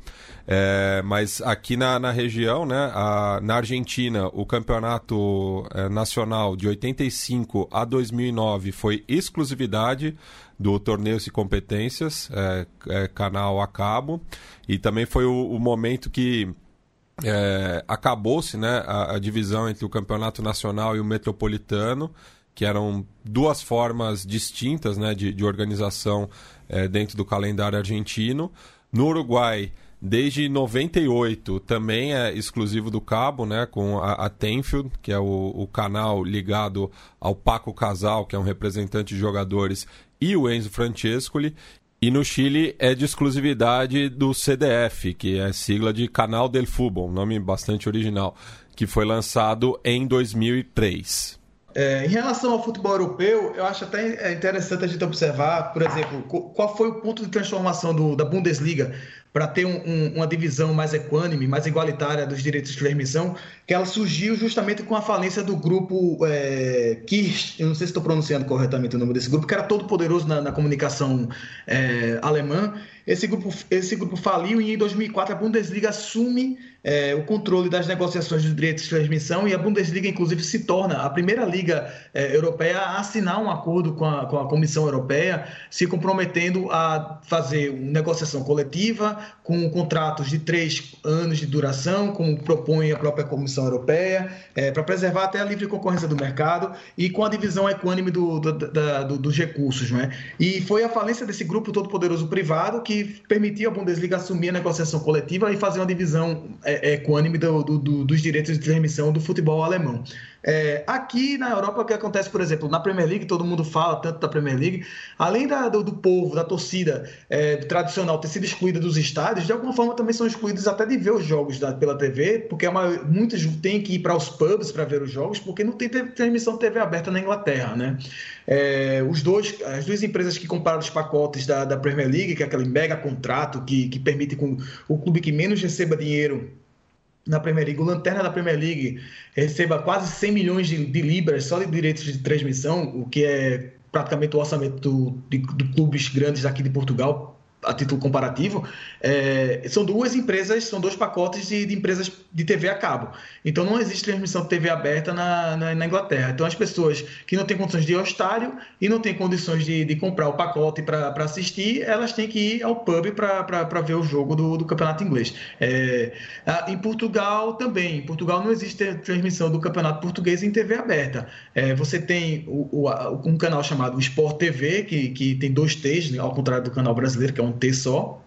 É, mas aqui na, na região, né, a, na Argentina, o campeonato é, nacional de 85 a 2009 foi exclusividade do Torneio e Competências, é, é, canal a cabo, e também foi o, o momento que é, acabou-se né, a, a, divisão entre o Campeonato Nacional e o Metropolitano, que eram duas formas distintas né, de, de organização é, dentro do calendário argentino. No Uruguai, desde 98, também é exclusivo do cabo, né, com a, a Tenfield, que é o, o canal ligado ao Paco Casal, que é um representante de jogadores e o Enzo Francescoli. E no Chile é de exclusividade do CDF, que é sigla de Canal del Fútbol, nome bastante original, que foi lançado em 2003. É, em relação ao futebol europeu, eu acho até interessante a gente observar, por exemplo, qual foi o ponto de transformação do, da Bundesliga para ter um, um, uma divisão mais equânime, mais igualitária dos direitos de transmissão, que ela surgiu justamente com a falência do grupo é, Kirch, eu não sei se estou pronunciando corretamente o nome desse grupo, que era todo poderoso na, na comunicação é, alemã. Esse grupo, esse grupo faliu e em 2004 a Bundesliga assume é, o controle das negociações dos direitos de transmissão e a Bundesliga, inclusive, se torna a primeira liga é, europeia a assinar um acordo com a, com a Comissão Europeia, se comprometendo a fazer uma negociação coletiva com contratos de três anos de duração, como propõe a própria Comissão Europeia, é, para preservar até a livre concorrência do mercado e com a divisão equânime do, do, do, dos recursos. Né? E foi a falência desse grupo todo-poderoso privado que permitiu a Bundesliga assumir a negociação coletiva e fazer uma divisão é, é, equânime do, do, do, dos direitos de transmissão do futebol alemão. É, aqui na Europa, o que acontece, por exemplo, na Premier League, todo mundo fala tanto da Premier League, além da, do, do, povo, da torcida é, tradicional ter sido excluída dos estádios, de alguma forma também são excluídos até de ver os jogos da, pela TV, porque é uma, muitos têm que ir para os pubs para ver os jogos, porque não tem transmissão TV aberta na Inglaterra, né? É, os dois, as duas empresas que compraram os pacotes da, da Premier League, que é aquele mega contrato que, que permite com o clube que menos receba dinheiro na Premier League, o Lanterna da Premier League receba quase 100 milhões de, de libras só de direitos de transmissão, o que é praticamente o orçamento de, de clubes grandes aqui de Portugal, a título comparativo, é, são duas empresas, são dois pacotes de, de, empresas de TV a cabo. Então não existe transmissão de TV aberta na, na, na, Inglaterra. Então as pessoas que não têm condições de ir ao estádio e não têm condições de, de comprar o pacote para assistir, elas têm que ir ao pub para ver o jogo do, do campeonato inglês. É, em Portugal também. Em Portugal não existe transmissão do campeonato português em TV aberta. É, você tem o, o, um canal chamado Sport TV, que, que tem dois T's, né, ao contrário do canal brasileiro, que é um T só.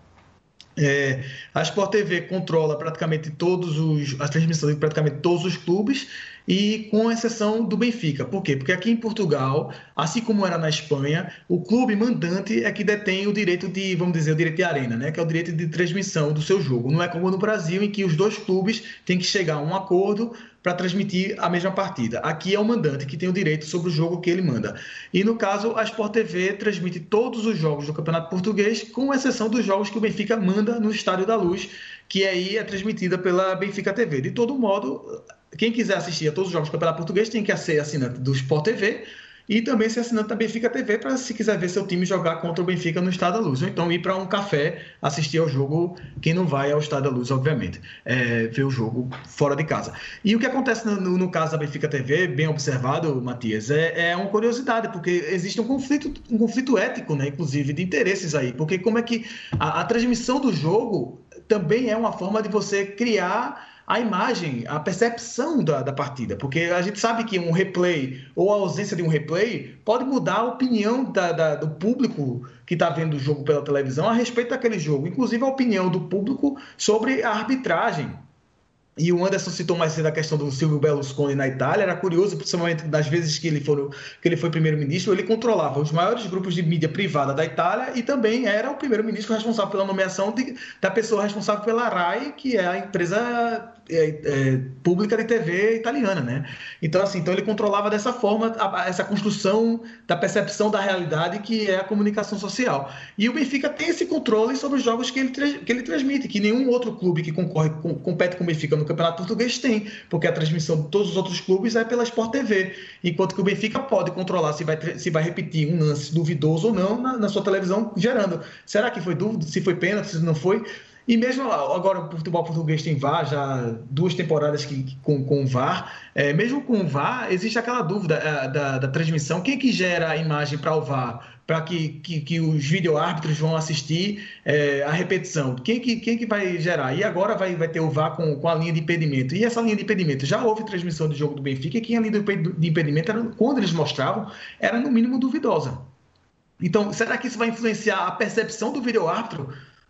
É, a Sport TV controla praticamente todos os as transmissões de praticamente todos os clubes e com exceção do Benfica. Por quê? Porque aqui em Portugal, assim como era na Espanha, o clube mandante é que detém o direito de, vamos dizer, o direito de arena, né? que é o direito de transmissão do seu jogo. Não é como no Brasil, em que os dois clubes têm que chegar a um acordo para transmitir a mesma partida. Aqui é o mandante que tem o direito sobre o jogo que ele manda. E no caso, a Sport TV transmite todos os jogos do Campeonato Português, com exceção dos jogos que o Benfica manda no Estádio da Luz, que aí é transmitida pela Benfica TV. De todo modo, quem quiser assistir a todos os jogos do Campeonato Português tem que ser assinante do Sport TV e também ser assinante da Benfica TV para se quiser ver seu time jogar contra o Benfica no Estado da Luz. Ou então ir para um café assistir ao jogo, quem não vai ao Estado da Luz, obviamente, é, ver o jogo fora de casa. E o que acontece no, no caso da Benfica TV, bem observado, Matias, é, é, uma curiosidade, porque existe um conflito, um conflito ético, né, inclusive, de interesses aí. Porque como é que a, a transmissão do jogo também é uma forma de você criar a imagem, a percepção da, da partida, porque a gente sabe que um replay ou a ausência de um replay pode mudar a opinião da, da, do público que está vendo o jogo pela televisão a respeito daquele jogo, inclusive a opinião do público sobre a arbitragem. E o Anderson citou mais cedo a questão do Silvio Berlusconi na Itália. Era curioso, principalmente das vezes que ele, foi, que ele foi primeiro-ministro, ele controlava os maiores grupos de mídia privada da Itália e também era o primeiro-ministro responsável pela nomeação de, da pessoa responsável pela RAI, que é a empresa é, é, pública de TV italiana, né? Então, assim, então ele controlava dessa forma a, a, essa construção da percepção da realidade que é a comunicação social. E o Benfica tem esse controle sobre os jogos que ele, que ele transmite, que nenhum outro clube que concorre, com, compete com o Benfica no Campeonato Português tem, porque a transmissão de todos os outros clubes é pela Sport TV, enquanto que o Benfica pode controlar se vai, se vai repetir um lance duvidoso ou não na, na sua televisão, gerando. Será que foi dúvida? Se foi pênalti, se não foi? E mesmo agora o futebol português tem VAR, já duas temporadas que, com, com VAR. É, mesmo com o VAR, existe aquela dúvida é, da, da transmissão. Quem é que gera a imagem para o VAR? Para que, que, que, os vídeo-árbitros vão assistir é, a repetição? Quem que, quem que vai gerar? E agora vai, vai ter o VAR com, com a linha de impedimento. E essa linha de impedimento? Já houve transmissão do jogo do Benfica e quem a linha de impedimento, era, quando eles mostravam, era no mínimo duvidosa. Então, será que isso vai influenciar a percepção do vídeo-árbitro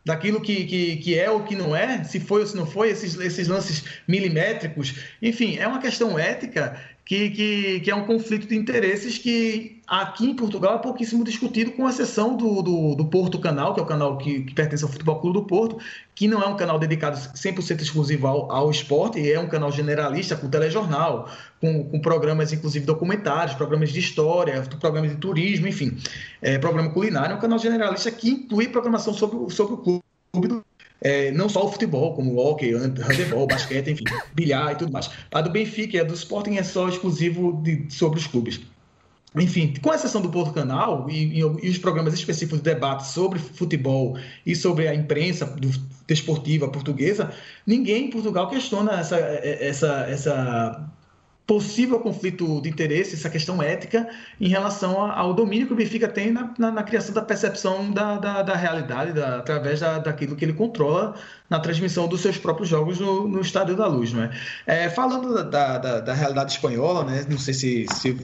daquilo que, que, que é ou que não é, se foi ou se não foi, esses, esses lances milimétricos. Enfim, é uma questão ética que, que, que, é um conflito de interesses que aqui em Portugal é pouquíssimo discutido, com exceção do, do, do Porto Canal, que é o canal que, que, pertence ao Futebol Clube do Porto, que não é um canal dedicado 100% exclusivo ao, ao esporte, é um canal generalista com telejornal, com, com programas, inclusive documentários, programas de história, programas de turismo, enfim, é, programa culinário, é um canal generalista que inclui programação sobre, sobre o clube do é, não só o futebol, como o hockey, handebol, basquete, enfim, bilhar e tudo mais. A do Benfica e a do Sporting é só exclusivo de, sobre os clubes. Enfim, com exceção do Porto Canal e, e, e, os programas específicos de debate sobre futebol e sobre a imprensa do, desportiva portuguesa, ninguém em Portugal questiona essa, essa, essa possível conflito de interesse, essa questão ética em relação ao domínio que o Benfica tem na, na, na criação da percepção da, da, da realidade, da, através da, daquilo que ele controla na transmissão dos seus próprios jogos no, no Estádio da Luz. Não é? é falando da, da, da, realidade espanhola, né? não sei se, se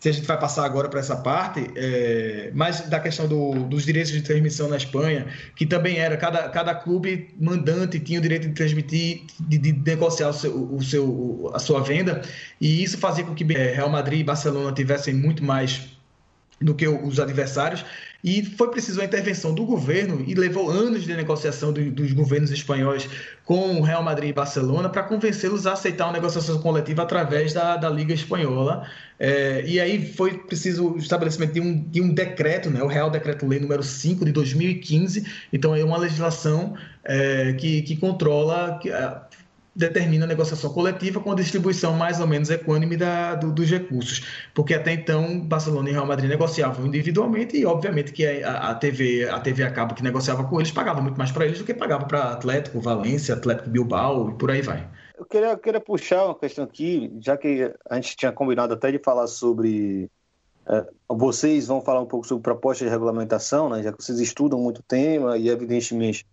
se a gente vai passar agora para essa parte, é, mas da questão do, dos direitos de transmissão na Espanha, que também era, cada, cada clube mandante tinha o direito de transmitir, de, de negociar o seu, o seu, a sua venda, e isso fazia com que é, Real Madrid e Barcelona tivessem muito mais do que os adversários, e foi preciso a intervenção do governo, e levou anos de negociação do, dos governos espanhóis com o Real Madrid e Barcelona para convencê-los a aceitar uma negociação coletiva através da, da Liga Espanhola. É, e aí foi preciso o estabelecimento de um, de um decreto, né, o Real Decreto-Lei número 5 de 2015. Então, é uma legislação é, que, que controla. Que, determina a negociação coletiva com a distribuição mais ou menos equânime da, do, dos recursos. Porque até então, Barcelona e Real Madrid negociavam individualmente e, obviamente, que a, a TV, a TV a cabo que negociava com eles pagava muito mais para eles do que pagava para Atlético, Valência, Atlético Bilbao e por aí vai. Eu queria, eu queria puxar uma questão aqui, já que a gente tinha combinado até de falar sobre. É, vocês vão falar um pouco sobre proposta de regulamentação, né, já que vocês estudam muito o tema e, evidentemente,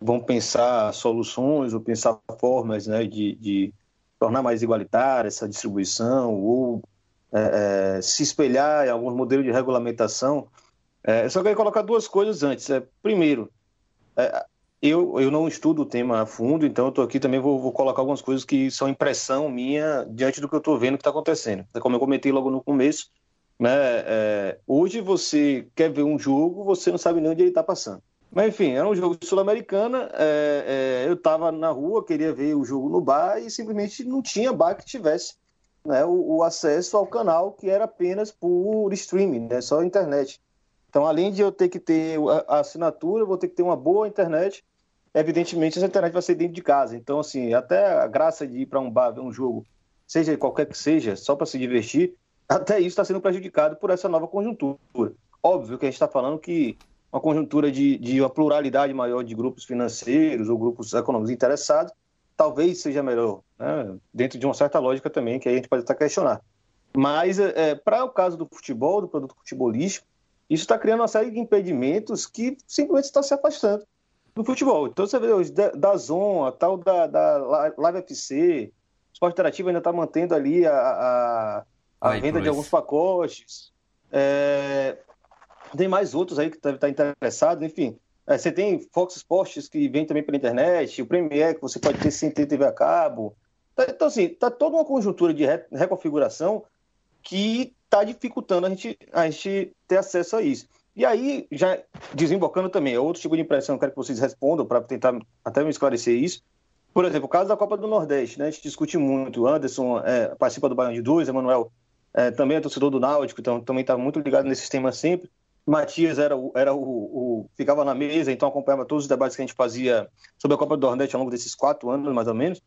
vão pensar soluções ou pensar formas né, de, de tornar mais igualitária essa distribuição ou é, é, se espelhar em alguns modelos de regulamentação. É, eu só queria colocar duas coisas antes. É, primeiro, é, eu, eu não estudo o tema a fundo, então eu estou aqui também vou, vou, colocar algumas coisas que são impressão minha diante do que eu estou vendo que está acontecendo. Como eu comentei logo no começo, né, é, hoje você quer ver um jogo, você não sabe nem onde ele está passando. Mas enfim, era um jogo sul-americana. É, é, eu estava na rua, queria ver o jogo no bar e simplesmente não tinha bar que tivesse né, o, o, acesso ao canal que era apenas por streaming, né, só internet. Então, além de eu ter que ter a assinatura, eu vou ter que ter uma boa internet. Evidentemente, essa internet vai ser dentro de casa. Então, assim, até a graça de ir para um bar ver um jogo, seja qualquer que seja, só para se divertir, até isso está sendo prejudicado por essa nova conjuntura. Óbvio que a gente está falando que uma conjuntura de, de uma pluralidade maior de grupos financeiros ou grupos econômicos interessados, talvez seja melhor, né? dentro de uma certa lógica também, que a gente pode até questionar. Mas, é, para o caso do futebol, do produto futebolístico, isso está criando uma série de impedimentos que simplesmente estão se afastando do futebol. Então, você vê hoje, da Zona, tal da, da Live FC, o Esporte Interativo ainda está mantendo ali a, a, a venda de alguns pacotes. É, tem mais outros aí que devem estar interessados, enfim. É, você tem Fox Sports que vem também pela internet, o Premier que você pode ter sem ter TV a cabo. Tá, então, assim, está toda uma conjuntura de reconfiguração que está dificultando a gente, a gente ter acesso a isso. E aí, já desembocando também, é outro tipo de impressão, eu quero que vocês respondam para tentar até me esclarecer isso. Por exemplo, o caso da Copa do Nordeste, né? A gente discute muito. Anderson é, participa do Baiano de Dois, Emanuel é, também é torcedor do Náutico, então também está muito ligado nesse tema sempre. Matias era, era o, o, ficava na mesa, então acompanhava todos os debates que a gente fazia sobre a Copa do Nordeste ao longo desses quatro anos, mais ou menos.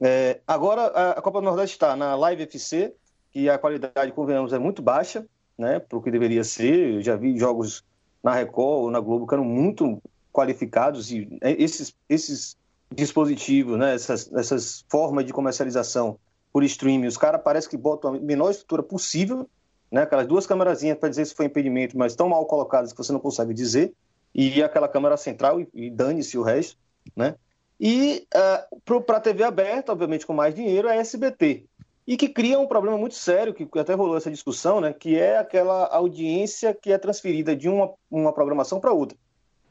É, agora a, a, Copa do Nordeste está na Live FC, que a qualidade, convenhamos, é muito baixa, né, para o que deveria ser. Eu já vi jogos na Record ou na Globo que eram muito qualificados e é, esses, esses dispositivos, né, essas, essas formas de comercialização por streaming, os caras parece que botam a menor estrutura possível né? aquelas duas câmerazinhas para dizer se foi impedimento, mas tão mal colocadas que você não consegue dizer, e aquela câmera central, e, e dane-se o resto. Né? E uh, para a TV aberta, obviamente com mais dinheiro, é a SBT. E que cria um problema muito sério, que até rolou essa discussão, né? que é aquela audiência que é transferida de uma, uma programação para outra.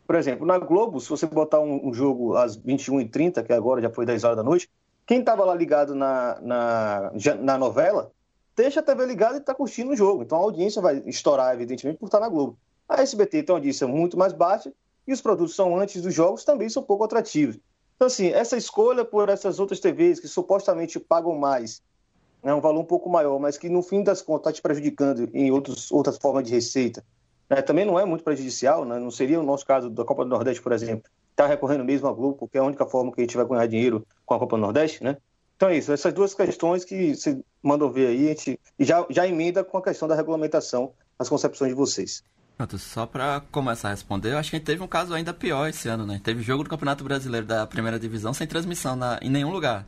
Por exemplo, na Globo, se você botar um, um jogo às 21h30, que agora já foi 10 horas da noite, quem estava lá ligado na, na, na novela deixa a TV ligada e está curtindo o jogo. Então a audiência vai estourar, evidentemente, por estar na Globo. A SBT tem uma audiência muito mais baixa e os produtos são antes dos jogos também são pouco atrativos. Então, assim, essa escolha por essas outras TVs que supostamente pagam mais, né, um valor um pouco maior, mas que no fim das contas está te prejudicando em outros, outras formas de receita, né, também não é muito prejudicial, né, não seria o nosso caso da Copa do Nordeste, por exemplo, estar tá recorrendo mesmo à Globo, porque é a única forma que a gente vai ganhar dinheiro com a Copa do Nordeste, né? Então é isso, essas duas questões que você mandou ver aí, a gente já, já emenda com a questão da regulamentação, as concepções de vocês. Pronto, só para começar a responder, eu acho que a gente teve um caso ainda pior esse ano, né? Teve jogo do Campeonato Brasileiro da Primeira Divisão sem transmissão na, em nenhum lugar.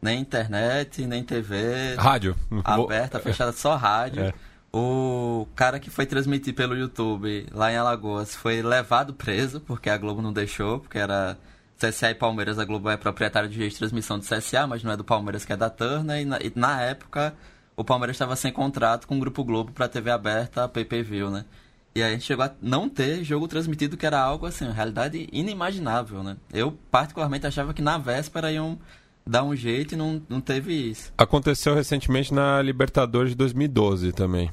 Nem internet, nem TV. Rádio. Aberta, fechada, só rádio. É. O cara que foi transmitir pelo YouTube lá em Alagoas foi levado preso, porque a Globo não deixou, porque era CSA e Palmeiras, a Globo é proprietária de de transmissão do CSA, mas não é do Palmeiras, que é da Turner. E na, e na época, o Palmeiras estava sem contrato com o Grupo Globo para TV aberta, pay-per-view, né? E aí a gente chegou a não ter jogo transmitido, que era algo, assim, realidade inimaginável, né? Eu, particularmente, achava que na véspera iam dar um jeito e não, não teve isso. Aconteceu recentemente na Libertadores de 2012 também.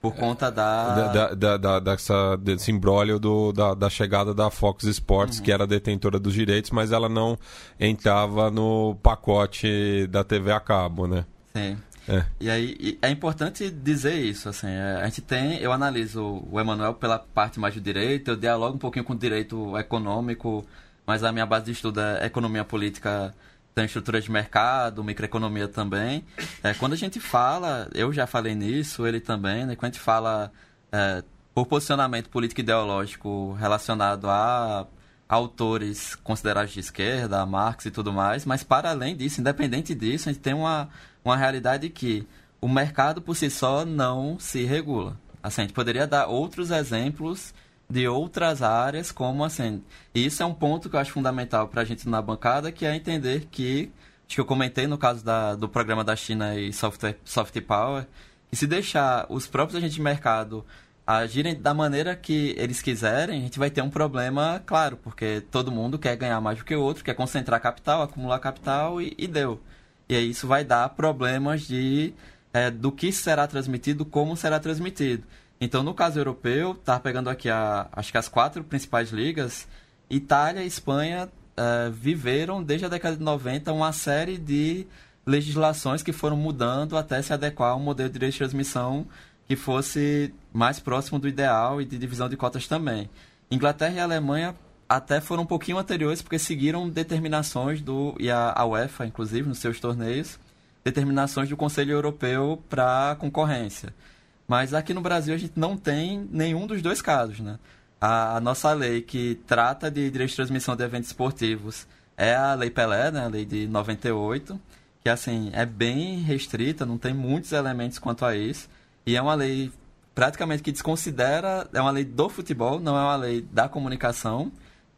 Por conta da... da, da, da dessa, desse imbróglio do, da, da chegada da Fox Sports, uhum. que era detentora dos direitos, mas ela não entrava no pacote da TV a cabo, né? Sim. É. E aí é importante dizer isso, assim, é, a gente tem, eu analiso o Emanuel pela parte mais do direito, eu dialogo um pouquinho com o direito econômico, mas a minha base de estudo é economia política tem estrutura de mercado, microeconomia também. É, quando a gente fala, eu já falei nisso, ele também, né? Quando a gente fala é, por posicionamento político ideológico relacionado a autores considerados de esquerda, Marx e tudo mais, mas para além disso, independente disso, a gente tem uma, uma realidade que o mercado por si só não se regula. Assim, a gente poderia dar outros exemplos de outras áreas, como assim. Isso é um ponto que eu acho fundamental para a gente na bancada, que é entender que, acho que eu comentei no caso da, do programa da China e software, soft power, que se deixar os próprios agentes de mercado agirem da maneira que eles quiserem, a gente vai ter um problema, claro, porque todo mundo quer ganhar mais do que o outro, quer concentrar capital, acumular capital e, e deu. E aí isso vai dar problemas de é, do que será transmitido, como será transmitido. Então, no caso europeu, tá pegando aqui a, acho que as quatro principais ligas, Itália e Espanha uh, viveram desde a década de 90 uma série de legislações que foram mudando até se adequar a um modelo de direito de transmissão que fosse mais próximo do ideal e de divisão de cotas também. Inglaterra e Alemanha até foram um pouquinho anteriores porque seguiram determinações do e a, a UEFA inclusive nos seus torneios determinações do Conselho Europeu para concorrência. Mas aqui no Brasil a gente não tem nenhum dos dois casos, né? A, a nossa lei que trata de direito de transmissão de eventos esportivos é a Lei Pelé, né? A lei de 98, que assim, é bem restrita, não tem muitos elementos quanto a isso. E é uma lei praticamente que desconsidera, é uma lei do futebol, não é uma lei da comunicação,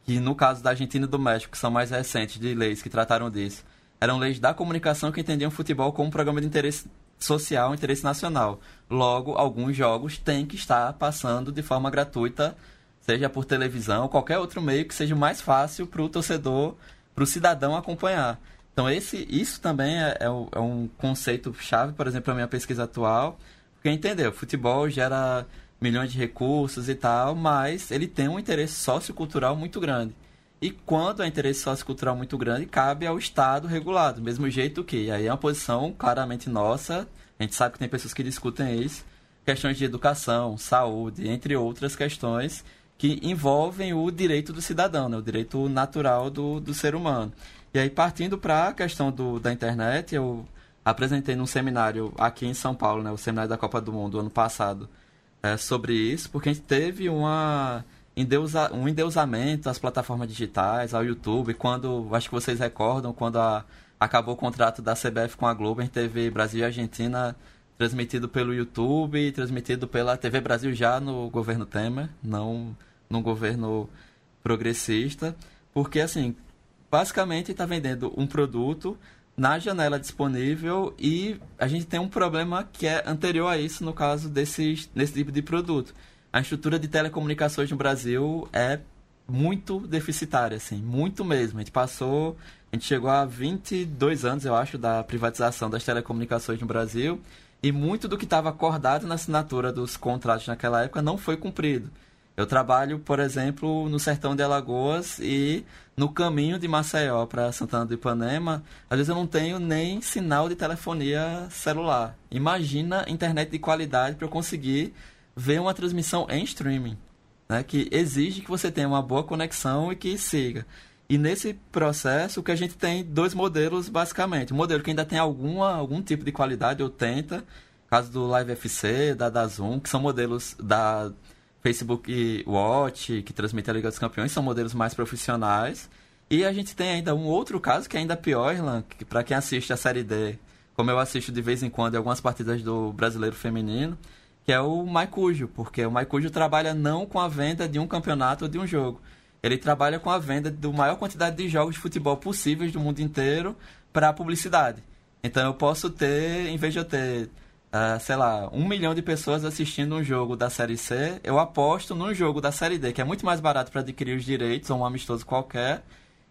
que no caso da Argentina e do México, que são mais recentes de leis que trataram disso, eram leis da comunicação que entendiam o futebol como um programa de interesse social, interesse nacional. Logo, alguns jogos têm que estar passando de forma gratuita, seja por televisão ou qualquer outro meio que seja mais fácil para o torcedor, para o cidadão acompanhar. Então, esse, isso também é, é, é um conceito chave, por exemplo, para a minha pesquisa atual, porque entendeu, futebol gera milhões de recursos e tal, mas ele tem um interesse sociocultural muito grande. E quando há interesse sociocultural muito grande, cabe ao Estado regular, do mesmo jeito que, aí é uma posição claramente nossa, a gente sabe que tem pessoas que discutem isso, questões de educação, saúde, entre outras questões que envolvem o direito do cidadão, né? o direito natural do, do ser humano. E aí, partindo para a questão do, da internet, eu apresentei num seminário aqui em São Paulo, né? o seminário da Copa do Mundo, ano passado, é, sobre isso, porque a gente teve uma endeusa, um endeusamento às plataformas digitais, ao YouTube, quando, acho que vocês recordam, quando a, acabou o contrato da CBF com a Globo, a teve Brasil e Argentina transmitido pelo YouTube, transmitido pela TV Brasil já no governo Temer, não no governo progressista, porque assim, basicamente está vendendo um produto na janela disponível e a gente tem um problema que é anterior a isso no caso desses, desse tipo de produto a estrutura de telecomunicações no Brasil é muito deficitária, assim, muito mesmo. A gente passou, a gente chegou a 22 anos, eu acho, da privatização das telecomunicações no Brasil, e muito do que estava acordado na assinatura dos contratos naquela época não foi cumprido. Eu trabalho, por exemplo, no sertão de Alagoas e no caminho de Maceió para Santana do Ipanema, às vezes eu não tenho nem sinal de telefonia celular. Imagina internet de qualidade para eu conseguir ver uma transmissão em streaming, né, que exige que você tenha uma boa conexão e que siga. E nesse processo, o que a gente tem dois modelos, basicamente. Um modelo que ainda tem alguma, algum tipo de qualidade, ou tenta, caso do Live FC, da, da Zoom, que são modelos da Facebook Watch, que transmite a Liga dos Campeões, são modelos mais profissionais. E a gente tem ainda um outro caso que é ainda pior, Irlan, que para quem assiste a Série D, como eu assisto de vez em quando em algumas partidas do Brasileiro Feminino, que é o Maicujo, porque o Maicujo trabalha não com a venda de um campeonato ou de um jogo. Ele trabalha com a venda da maior quantidade de jogos de futebol possíveis do mundo inteiro para publicidade. Então eu posso ter, em vez de eu ter, uh, sei lá, um milhão de pessoas assistindo um jogo da Série C, eu aposto num jogo da Série D, que é muito mais barato para adquirir os direitos, ou um amistoso qualquer.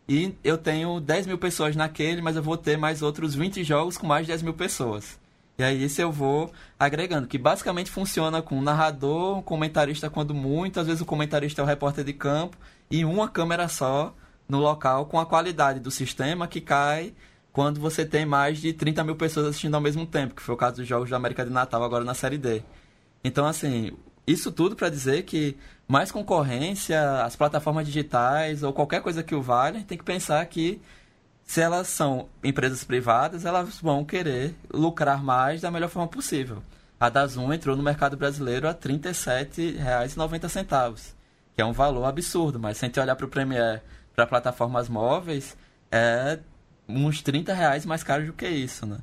E eu tenho 10 mil pessoas naquele, mas eu vou ter mais outros 20 jogos com mais de 10 mil pessoas. E aí isso eu vou agregando, que basicamente funciona com um narrador, um comentarista quando muito, às vezes o comentarista é o repórter de campo, e uma câmera só no local com a qualidade do sistema que cai quando você tem mais de 30 mil pessoas assistindo ao mesmo tempo, que foi o caso dos Jogos da América de Natal agora na Série D. Então, assim, isso tudo para dizer que mais concorrência, as plataformas digitais ou qualquer coisa que o valha, tem que pensar que se elas são empresas privadas, elas vão querer lucrar mais da melhor forma possível. A Dazun entrou no mercado brasileiro a R$ 37,90, que é um valor absurdo, mas se a gente olhar para o Premiere, para plataformas móveis, é uns 30 reais mais caro do que isso, né?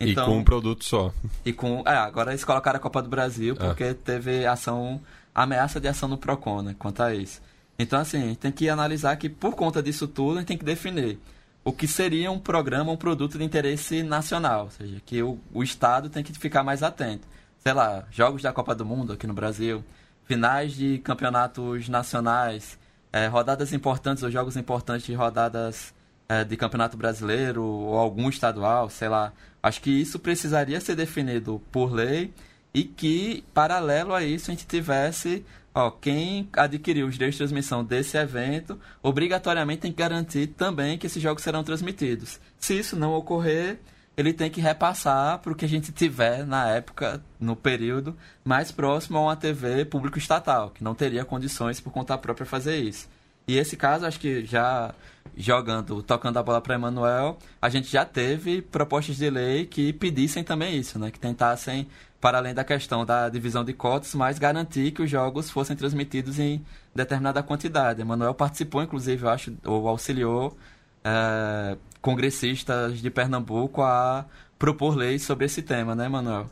Então, e com um produto só. E com. É, agora eles colocaram a Copa do Brasil é. porque é. teve ação. ameaça de ação no PROCON, né? Quanto a isso. Então, assim, a gente tem que analisar que, por conta disso tudo, a gente tem que definir o que seria um programa, um produto de interesse nacional. Ou seja, que o, o Estado tem que ficar mais atento. Sei lá, jogos da Copa do Mundo aqui no Brasil, finais de campeonatos nacionais, é, rodadas importantes ou jogos importantes de rodadas é, de campeonato brasileiro ou algum estadual, sei lá. Acho que isso precisaria ser definido por lei e que, paralelo a isso, a gente tivesse ó, quem adquiriu os direitos de transmissão desse evento, obrigatoriamente tem que garantir também que esses jogos serão transmitidos. Se isso não ocorrer, ele tem que repassar para o que a gente tiver na época, no período, mais próximo a uma TV público estatal, que não teria condições por conta própria fazer isso. E esse caso, acho que já jogando, tocando a bola para Emanuel, a gente já teve propostas de lei que pedissem também isso, né? Que tentassem, para além da questão da divisão de cotas, mas garantir que os jogos fossem transmitidos em determinada quantidade. Emanuel participou, inclusive, eu acho, ou auxiliou é, congressistas de Pernambuco a propor leis sobre esse tema, né, Emanuel?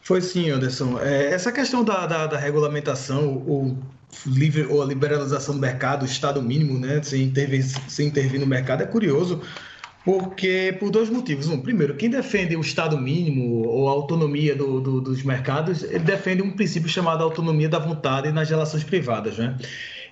Foi sim, Anderson. É, essa questão da, da, da regulamentação, o livre ou a liberalização do mercado, o estado mínimo, né, sem intervir, sem intervir no mercado, é curioso, porque por dois motivos. Um, primeiro, quem defende o estado mínimo ou a autonomia do, do, dos mercados, ele defende um princípio chamado autonomia da vontade nas relações privadas, né?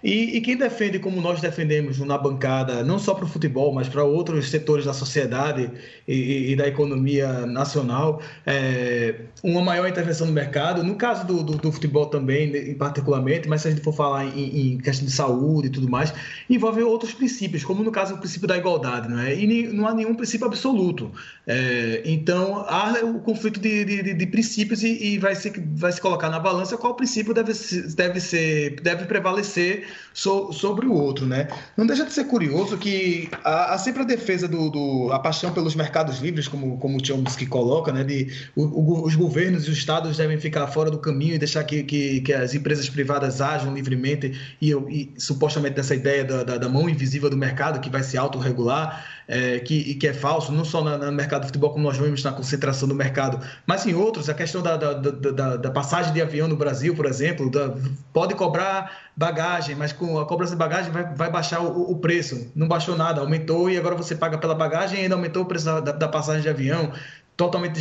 E, e, quem defende, como nós defendemos na bancada, não só para o futebol, mas para outros setores da sociedade e, e da economia nacional, é, uma maior intervenção no mercado, no caso do, do, do, futebol também, em particularmente, mas se a gente for falar em, em, questão de saúde e tudo mais, envolve outros princípios, como no caso o princípio da igualdade, não é? E não há nenhum princípio absoluto. É, então, há o conflito de, de, de princípios e, e, vai, se, vai se colocar na balança qual princípio deve, deve, ser, deve prevalecer so, sobre o outro, né? Não deixa de ser curioso que há, há sempre a defesa do, do, a paixão pelos mercados livres, como, como o Chomsky coloca, né? De o, o, os governos e os estados devem ficar fora do caminho e deixar que, que, que as empresas privadas ajam livremente e, e supostamente dessa ideia da, da, da, mão invisível do mercado que vai se autorregular, é, que, que é falso, não só no mercado de futebol, como nós vemos na concentração do mercado, mas em outros, a questão da, da, da, da passagem de avião no Brasil, por exemplo, pode cobrar bagagem, mas com a cobrança de bagagem vai, vai baixar o, o, preço. Não baixou nada, aumentou e agora você paga pela bagagem e ainda aumentou o preço da, da passagem de avião totalmente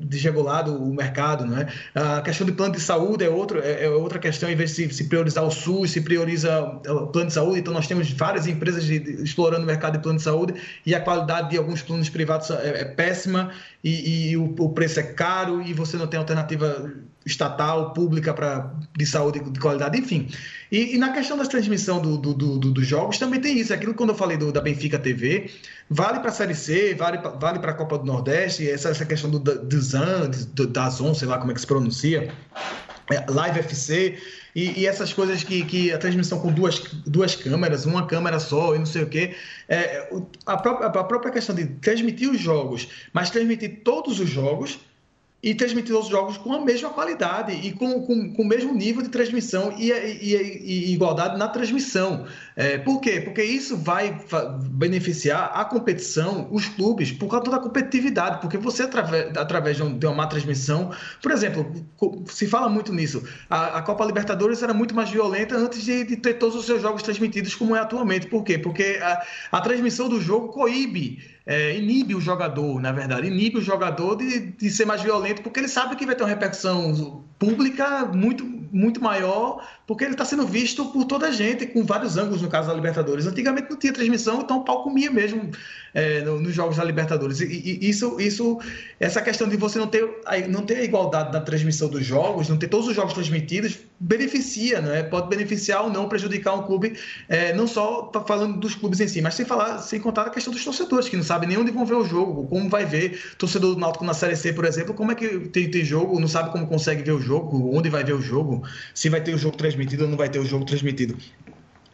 desregulado o mercado, não é? A questão de plano de saúde é, outro, é, é outra questão, em vez de se, priorizar o SUS, se prioriza o plano de saúde, então nós temos várias empresas de, de, explorando o mercado de plano de saúde e a qualidade de alguns planos privados é, é péssima e, e o, o, preço é caro e você não tem alternativa estatal, pública pra, de saúde de qualidade, enfim. E, e na questão da transmissão do, do, do, dos jogos também tem isso. Aquilo quando eu falei da Benfica TV, vale para a Série C, vale, vale para a Copa do Nordeste, essa, essa questão do, do ZAN, do, da ZON, sei lá como é que se pronuncia, é, Live FC, e, e, essas coisas que, que a transmissão com duas, duas câmeras, uma câmera só e não sei o quê. É, a, própria, a própria questão de transmitir os jogos, mas transmitir todos os jogos e transmitir os jogos com a mesma qualidade e com, com, com o mesmo nível de transmissão e, e, e igualdade na transmissão. É, por quê? Porque isso vai beneficiar a competição, os clubes, por causa da competitividade, porque você, através, através de, um, uma má transmissão, por exemplo, se fala muito nisso, a, a, Copa Libertadores era muito mais violenta antes de, de, ter todos os seus jogos transmitidos como é atualmente. Por quê? Porque a, a transmissão do jogo coíbe é, inibe o jogador, na verdade, inibe o jogador de, de ser mais violento, porque ele sabe que vai ter uma repercussão pública muito, muito maior, porque ele está sendo visto por toda a gente, com vários ângulos, no caso da Libertadores. Antigamente não tinha transmissão, então o pau comia mesmo é, nos jogos da Libertadores. E, e, isso, isso, essa questão de você não ter, não ter a igualdade na transmissão dos jogos, não ter todos os jogos transmitidos, beneficia, né? pode beneficiar ou não, prejudicar um clube, é, não só falando dos clubes em si, mas sem, falar, sem contar a questão dos torcedores, que não sabem nem onde vão ver o jogo, como vai ver, torcedor do Náutico na Série C, por exemplo, como é que tem, tem jogo, não sabe como consegue ver o jogo, onde vai ver o jogo, se vai ter o jogo transmitido ou não vai ter o jogo transmitido.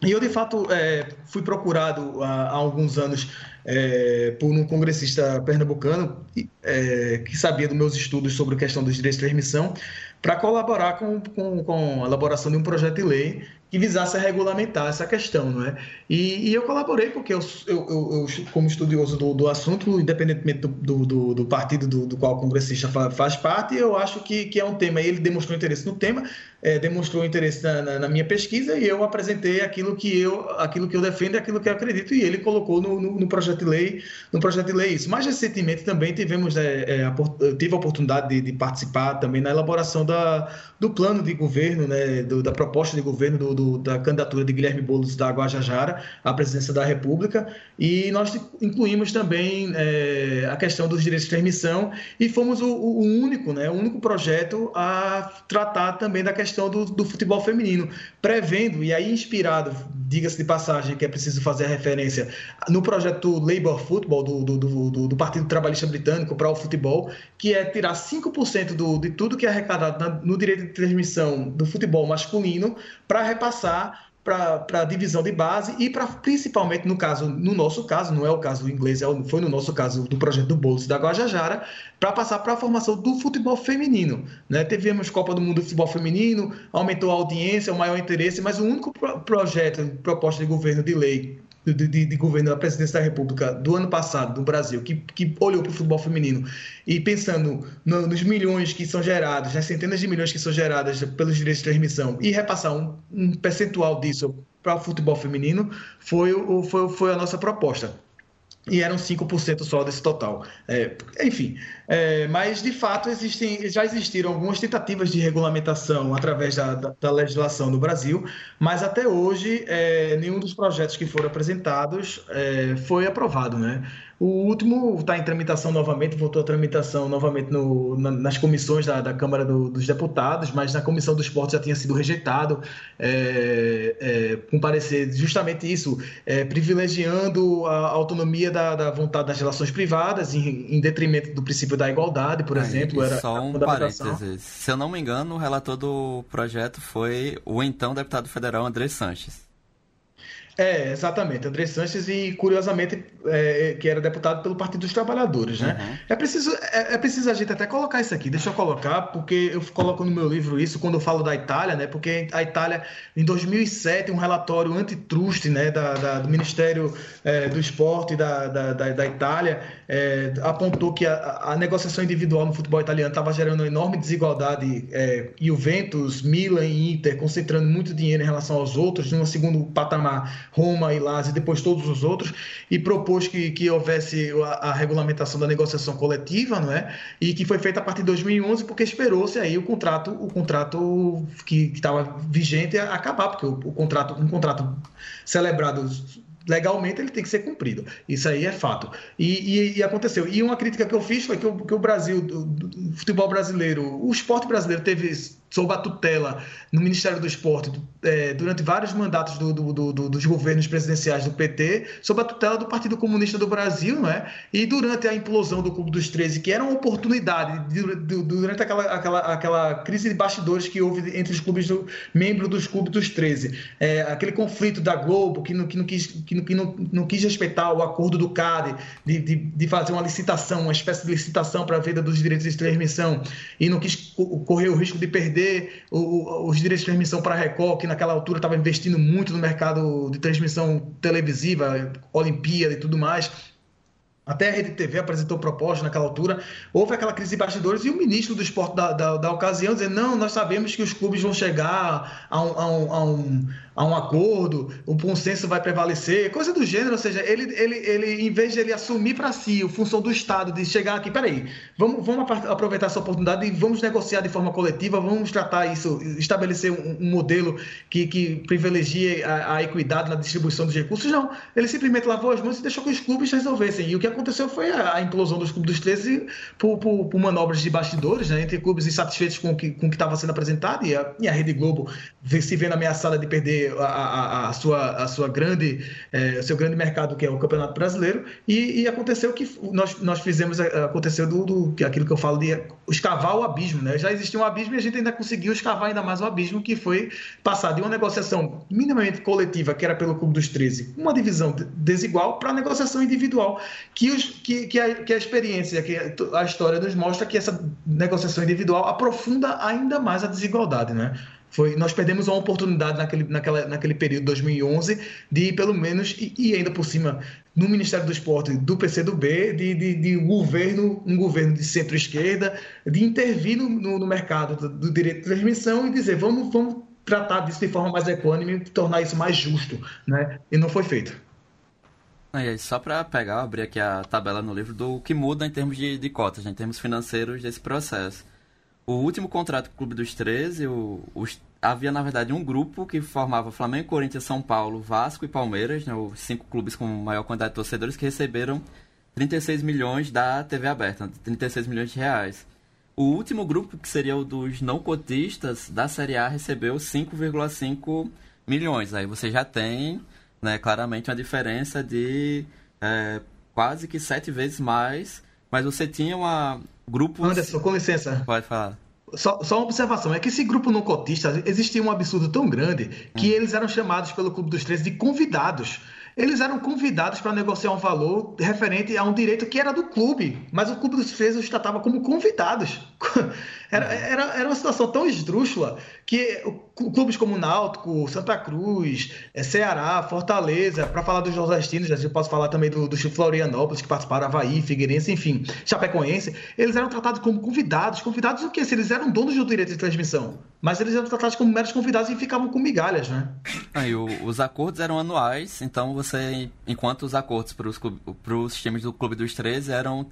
E eu, de fato, é, fui procurado há, há alguns anos é, por um congressista pernambucano é, que sabia dos meus estudos sobre a questão dos direitos de transmissão para colaborar com, com, com, a elaboração de um projeto de lei que visasse regulamentar essa questão, não é? E, e eu colaborei porque eu, eu, eu, como estudioso do, do assunto, independentemente do, do, do partido do, do, qual o congressista faz parte, eu acho que, que é um tema. Ele demonstrou interesse no tema, é, demonstrou interesse na, na, na, minha pesquisa e eu apresentei aquilo que eu, aquilo que eu defendo, aquilo que eu acredito e ele colocou no, no, no projeto de lei, no projeto de lei isso. Mais recentemente também tivemos, é, é, a, tive a oportunidade de, de, participar também na elaboração da, do plano de governo, né, do, da proposta de governo do do, da candidatura de Guilherme Boulos da Guajajara à presidência da República. E nós incluímos também é, a questão dos direitos de transmissão e fomos o, o, único, né, o único projeto a tratar também da questão do, do futebol feminino, prevendo e aí inspirado, diga-se de passagem que é preciso fazer a referência no projeto Labour Football do, do, do, do Partido Trabalhista Britânico para o futebol, que é tirar 5% do, de tudo que é arrecadado no direito de transmissão do futebol masculino para repassar para a divisão de base e para principalmente no caso, no nosso caso, não é o caso do inglês, é foi no nosso caso do projeto do Bolsa da Guajajara, para passar para a formação do futebol feminino. Né? Tivemos Copa do Mundo de Futebol Feminino, aumentou a audiência, o maior interesse, mas o único projeto, proposta de governo de lei de, de, de, governo da presidência da República do ano passado, do Brasil, que, que olhou para o futebol feminino e pensando no, nos milhões que são gerados, nas centenas de milhões que são geradas pelos direitos de transmissão e repassar um, um percentual disso para o futebol feminino, foi, foi, foi a nossa proposta e eram 5% só desse total. É, enfim, é, mas de fato existem, já existiram algumas tentativas de regulamentação através da, da, da legislação no Brasil, mas até hoje é, nenhum dos projetos que foram apresentados é, foi aprovado. Né? O último está em tramitação novamente, voltou à tramitação novamente no, na, nas comissões da, da Câmara do, dos Deputados, mas na Comissão do Esporte já tinha sido rejeitado, é, é, com parecer justamente isso, é, privilegiando a autonomia da, da, vontade das relações privadas, em, em, detrimento do princípio da igualdade, por exemplo. Era só um parênteses. Se eu não me engano, o relator do projeto foi o então deputado federal André Sanches. É, exatamente. André Sanches e, curiosamente, é, que era deputado pelo Partido dos Trabalhadores, né? Uhum. É, preciso, é, é, preciso a gente até colocar isso aqui. Deixa eu colocar, porque eu coloco no meu livro isso quando eu falo da Itália, né? Porque a Itália, em 2007, um relatório antitruste, né, da, da do Ministério é, do Esporte da, da, da, Itália, é, apontou que a, a, negociação individual no futebol italiano estava gerando uma enorme desigualdade. É, Juventus, Milan e Inter concentrando muito dinheiro em relação aos outros, num segundo patamar Roma e Lazio, depois todos os outros, e propôs que, que houvesse a, a, regulamentação da negociação coletiva, não é? E que foi feita a partir de 2011, porque esperou-se aí o contrato, o contrato que estava vigente acabar, porque o, o contrato, um contrato celebrado legalmente ele tem que ser cumprido. Isso aí é fato. E, e, e, aconteceu. E uma crítica que eu fiz foi que o, que o Brasil, o futebol brasileiro, o esporte brasileiro teve sob a tutela no Ministério do Esporte é, durante vários mandatos do, do, do, dos governos presidenciais do PT, sob a tutela do Partido Comunista do Brasil, não é? E durante a implosão do Clube dos 13, que era uma oportunidade, durante aquela, aquela, aquela crise de bastidores que houve entre os clubes do, membros dos clubes dos 13, é, aquele conflito da Globo que não, que não, quis, que não, que não, não quis respeitar o acordo do CAD de, de, de fazer uma licitação, uma espécie de licitação para a venda dos direitos de transmissão e não quis correr o risco de perder os direitos de transmissão para a Record, que naquela altura estava investindo muito no mercado de transmissão televisiva, Olimpíada e tudo mais. Até a Rede TV apresentou proposta naquela altura. Houve aquela crise de bastidores e o ministro do esporte da, da, da ocasião dizendo: não, nós sabemos que os clubes vão chegar a um, a um, a um a um acordo, o consenso vai prevalecer, coisa do gênero, ou seja, ele, ele, ele em vez de ele assumir para si a função do Estado de chegar aqui, peraí, vamos, vamos aproveitar essa oportunidade e vamos negociar de forma coletiva, vamos tratar isso, estabelecer um, um modelo que, que privilegie a, a, equidade na distribuição dos recursos, não, ele simplesmente lavou as mãos e deixou que os clubes resolvessem, e o que aconteceu foi a, a implosão dos clubes dos 13 por, por, por, manobras de bastidores, né, entre clubes insatisfeitos com o que estava sendo apresentado, e a, e a Rede Globo se vendo ameaçada de perder a, a, a sua, a sua grande, é, seu grande mercado, que é o Campeonato Brasileiro, e, e aconteceu que nós, nós fizemos, é, aconteceu do, do, aquilo que eu falo de escavar o abismo, né? Já existia um abismo e a gente ainda conseguiu escavar ainda mais o abismo, que foi passar de uma negociação minimamente coletiva, que era pelo Clube dos 13, uma divisão desigual, para a negociação individual, que, os, que, que, a, que a experiência, que a história nos mostra que essa negociação individual aprofunda ainda mais a desigualdade, né? Foi, nós perdemos uma oportunidade naquele, naquela, naquele período, 2011, de pelo menos, e, e ainda por cima, no Ministério do Esporte do PCdoB, de, de, de um governo, um governo de centro-esquerda, de intervir no, no, no mercado do, do, direito de transmissão e dizer vamos, vamos tratar disso de forma mais econômica e tornar isso mais justo. Né? E não foi feito. Aí, só para pegar, abrir aqui a tabela no livro do que muda em termos de, de cotas, né, em termos financeiros desse processo. O último contrato com o Clube dos 13, o, os, havia na verdade um grupo que formava Flamengo, Corinthians, São Paulo, Vasco e Palmeiras, né, os cinco clubes com maior quantidade de torcedores que receberam 36 milhões da TV aberta, 36 milhões de reais. O último grupo, que seria o dos não cotistas da Série A, recebeu 5,5 milhões. Aí você já tem né, claramente uma diferença de é, quase que sete vezes mais, mas você tinha uma grupo. Anderson, com licença. Pode falar. Só, só, uma observação, é que esse grupo não cotista existia um absurdo tão grande que hum. eles eram chamados pelo Clube dos 13 de convidados. Eles eram convidados para negociar um valor referente a um direito que era do clube, mas o Clube dos 13 os tratava como convidados. Era, era, era uma situação tão esdrúxula que clubes como Náutico, Santa Cruz, eh, Ceará, Fortaleza, para falar dos nordestinos, eu posso falar também do, do Florianópolis, que participaram, Havaí, Figueirense, enfim, Chapecoense, eles eram tratados como convidados. Convidados o quê? Se eles eram donos do direito de transmissão. Mas eles eram tratados como meros convidados e ficavam com migalhas, né? Aí, o, os acordos eram anuais, então você, enquanto os acordos para os times do Clube dos 13 eram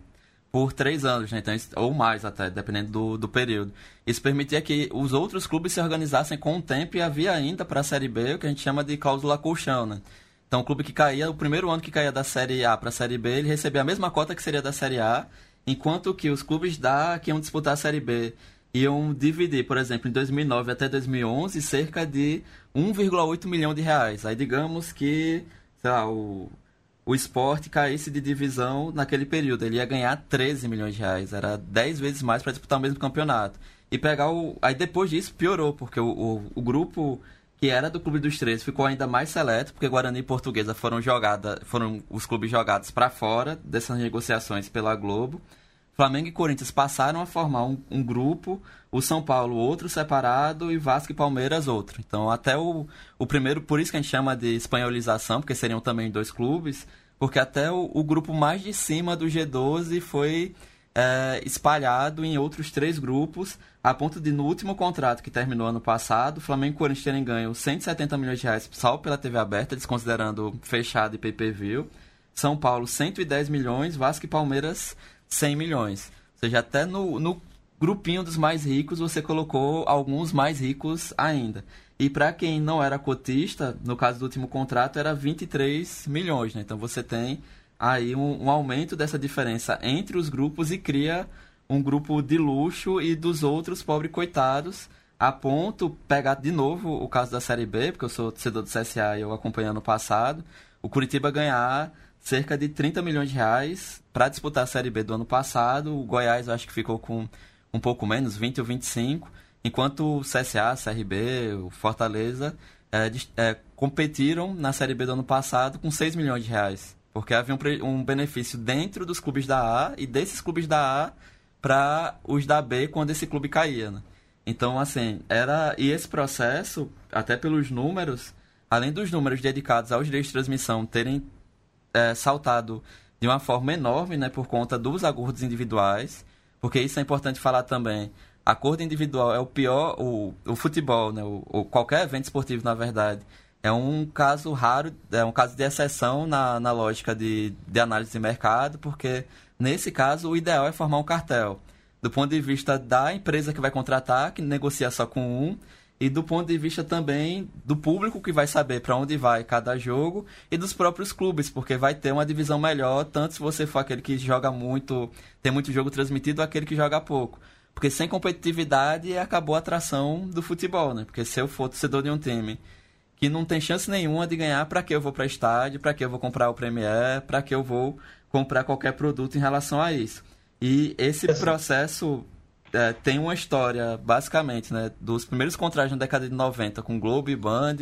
por três anos, né? então, ou mais até, dependendo do, do período. Isso permitia que os outros clubes se organizassem com o tempo e havia ainda para a Série B o que a gente chama de cláusula colchão. Né? Então, o clube que caía, o primeiro ano que caía da Série A para a Série B, ele recebia a mesma cota que seria da Série A, enquanto que os clubes da, que iam disputar a Série B iam dividir, por exemplo, em 2009 até 2011, cerca de 1,8 milhão de reais. Aí, digamos que, sei lá, o o esporte caísse de divisão naquele período. Ele ia ganhar 13 milhões de reais. Era 10 vezes mais para disputar o mesmo campeonato. E pegar o. Aí depois disso piorou, porque o, o, o, grupo que era do Clube dos Três ficou ainda mais seleto, porque Guarani e Portuguesa foram jogadas, foram os clubes jogados para fora dessas negociações pela Globo. Flamengo e Corinthians passaram a formar um, um, grupo, o São Paulo outro separado e Vasco e Palmeiras outro. Então, até o, o primeiro, por isso que a gente chama de espanholização, porque seriam também dois clubes, porque até o, o grupo mais de cima do G12 foi é, espalhado em outros três grupos, a ponto de no último contrato que terminou ano passado, Flamengo e Corinthians terem ganho 170 milhões de reais só pela TV aberta, desconsiderando fechado e pay-per-view. São Paulo 110 milhões, Vasco e Palmeiras 100 milhões. Ou seja, até no, no grupinho dos mais ricos você colocou alguns mais ricos ainda. E para quem não era cotista, no caso do último contrato, era 23 milhões. Né? Então você tem aí um, um, aumento dessa diferença entre os grupos e cria um grupo de luxo e dos outros pobres coitados, a ponto pegar de novo o caso da Série B, porque eu sou torcedor do CSA e eu acompanhei ano passado, o Curitiba ganhar cerca de 30 milhões de reais para disputar a Série B do ano passado. O Goiás acho que ficou com um pouco menos, 20 ou 25, enquanto o CSA, CRB, o Fortaleza é, é, competiram na Série B do ano passado com 6 milhões de reais. Porque havia um, um benefício dentro dos clubes da A e desses clubes da A para os da B quando esse clube caía. Né? Então, assim, era. E esse processo, até pelos números, além dos números dedicados aos direitos de transmissão terem é, saltado de uma forma enorme, né, por conta dos acordos individuais, porque isso é importante falar também. Acordo individual é o pior, o, o futebol, né, o, o qualquer evento esportivo, na verdade, é um caso raro, é um caso de exceção na, na lógica de, de análise de mercado, porque nesse caso o ideal é formar um cartel. Do ponto de vista da empresa que vai contratar, que negocia só com um, e do ponto de vista também do público que vai saber para onde vai cada jogo e dos próprios clubes, porque vai ter uma divisão melhor, tanto se você for aquele que joga muito, tem muito jogo transmitido, ou aquele que joga pouco. Porque sem competitividade acabou a atração do futebol, né? Porque se eu for torcedor de um time que não tem chance nenhuma de ganhar, para que eu vou para estádio, para que eu vou comprar o Premier, para que eu vou comprar qualquer produto em relação a isso. E esse processo é, tem uma história, basicamente, né, dos primeiros contratos na década de 90 com Globo e Band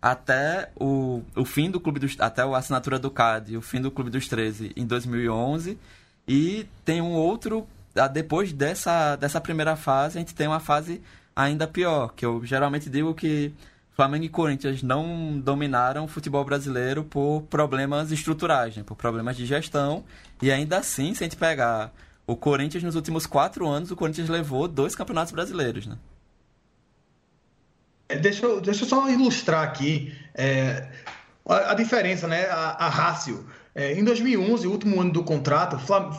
até o, o fim do Clube dos até a assinatura do CAD, o fim do Clube dos 13 em 2011 e tem um outro depois dessa dessa primeira fase, a gente tem uma fase ainda pior, que eu geralmente digo que Flamengo e Corinthians não dominaram o futebol brasileiro por problemas estruturais, né? por problemas de gestão. E ainda assim, se a gente pegar o Corinthians nos últimos quatro anos, o Corinthians levou dois campeonatos brasileiros, né? É, deixa eu, deixa eu só ilustrar aqui é, a, a, diferença, né? A, a rácio. É, em 2011, o último ano do contrato,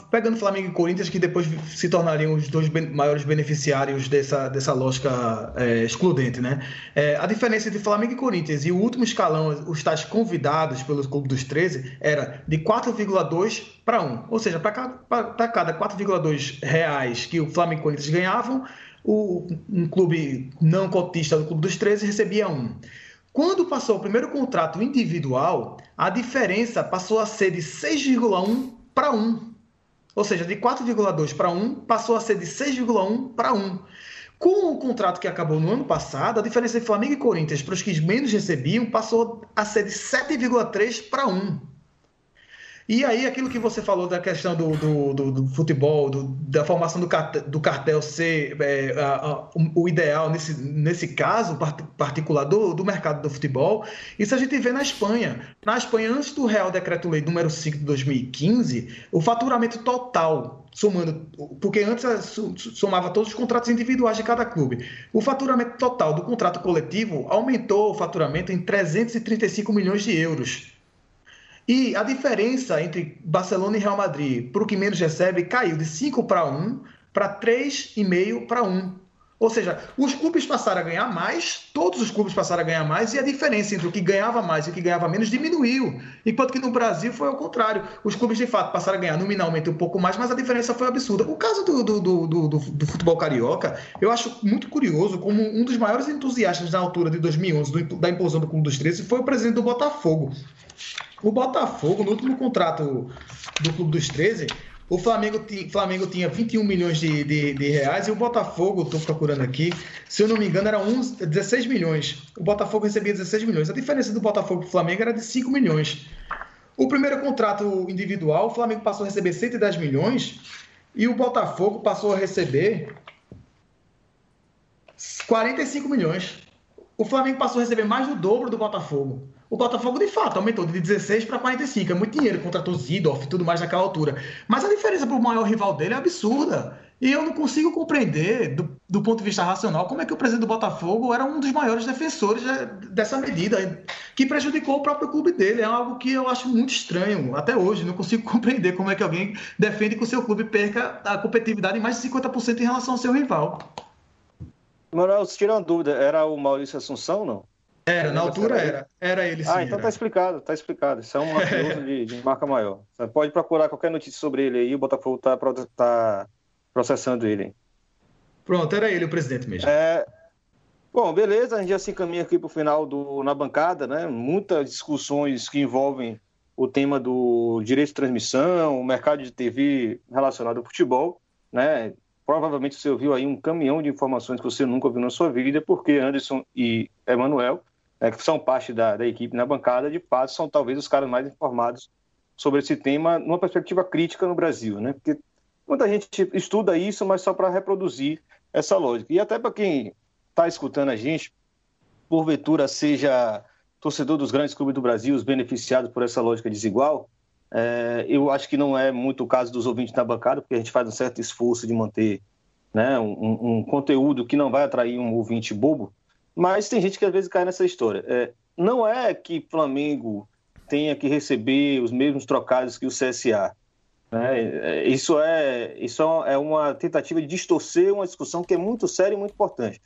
pegando Flamengo e Corinthians, que depois se tornariam os dois maiores beneficiários dessa, dessa lógica é, excludente, né? É, a diferença entre Flamengo e Corinthians e o último escalão, os tais convidados pelo Clube dos 13, era de 4,2 para 1. Ou seja, para cada, cada 4,2 reais que o Flamengo e Corinthians ganhavam, o, um clube não cotista do Clube dos 13 recebia 1. Quando passou o primeiro contrato individual, a diferença passou a ser de 6,1 para 1. Ou seja, de 4,2 para 1 passou a ser de 6,1 para 1. Com o contrato que acabou no ano passado, a diferença de Flamengo e Corinthians para os que menos recebiam passou a ser de 7,3 para 1. E aí, aquilo que você falou da questão do, do, do, do futebol, do, da formação do cartel, do cartel ser é, a, a, o ideal nesse, nesse caso particular do, do mercado do futebol, isso a gente vê na Espanha. Na Espanha, antes do Real Decreto-Lei número 5 de 2015, o faturamento total somando, porque antes somava todos os contratos individuais de cada clube. O faturamento total do contrato coletivo aumentou o faturamento em 335 milhões de euros. E a diferença entre Barcelona e Real Madrid para o que menos recebe caiu de 5 para 1 para 3,5 para 1. Ou seja, os clubes passaram a ganhar mais, todos os clubes passaram a ganhar mais, e a diferença entre o que ganhava mais e o que ganhava menos diminuiu. Enquanto que no Brasil foi ao contrário. Os clubes, de fato, passaram a ganhar nominalmente um pouco mais, mas a diferença foi absurda. O caso do, do, do, do, do futebol carioca, eu acho muito curioso como um dos maiores entusiastas na altura de 2011 da implosão do Clube dos 13 foi o presidente do Botafogo. O Botafogo, no último contrato do Clube dos 13, o Flamengo, Flamengo tinha 21 milhões de, de, de reais e o Botafogo, estou procurando aqui, se eu não me engano, era uns 16 milhões. O Botafogo recebia 16 milhões. A diferença do Botafogo para o Flamengo era de 5 milhões. O primeiro contrato individual, o Flamengo passou a receber 110 milhões e o Botafogo passou a receber 45 milhões. O Flamengo passou a receber mais do dobro do Botafogo. O Botafogo, de fato, aumentou de 16 para 45. É muito dinheiro, contratou Zidorf e tudo mais naquela altura. Mas a diferença para o maior rival dele é absurda. E eu não consigo compreender, do, do, ponto de vista racional, como é que o presidente do Botafogo era um dos maiores defensores dessa medida, que prejudicou o próprio clube dele. É algo que eu acho muito estranho até hoje. Não consigo compreender como é que alguém defende que o seu clube perca a competitividade em mais de 50% em relação ao seu rival. Manuel, se tira uma dúvida, era o Maurício Assunção, não? Era, na altura era. Era ele sim. Ah, então era. tá explicado, tá explicado. Isso é um mafioso de, de, marca maior. Você pode procurar qualquer notícia sobre ele aí, o Botafogo tá, tá processando ele. Pronto, era ele o presidente mesmo. É... Bom, beleza, a gente já se encaminha aqui para o final do, na bancada, né? Muitas discussões que envolvem o tema do direito de transmissão, o mercado de TV relacionado ao futebol, né? Provavelmente você ouviu aí um caminhão de informações que você nunca ouviu na sua vida, porque Anderson e Emanuel é, que são parte da, da, equipe na bancada, de fato são talvez os caras mais informados sobre esse tema numa perspectiva crítica no Brasil, né? Porque muita gente estuda isso, mas só para reproduzir essa lógica. E até para quem está escutando a gente, porventura seja torcedor dos grandes clubes do Brasil, os beneficiados por essa lógica desigual, é, eu acho que não é muito o caso dos ouvintes na bancada, porque a gente faz um certo esforço de manter né, um, um conteúdo que não vai atrair um ouvinte bobo, mas tem gente que às vezes cai nessa história. É, não é que Flamengo tenha que receber os mesmos trocados que o CSA. Né? É, isso, é, isso é uma tentativa de distorcer uma discussão que é muito séria e muito importante.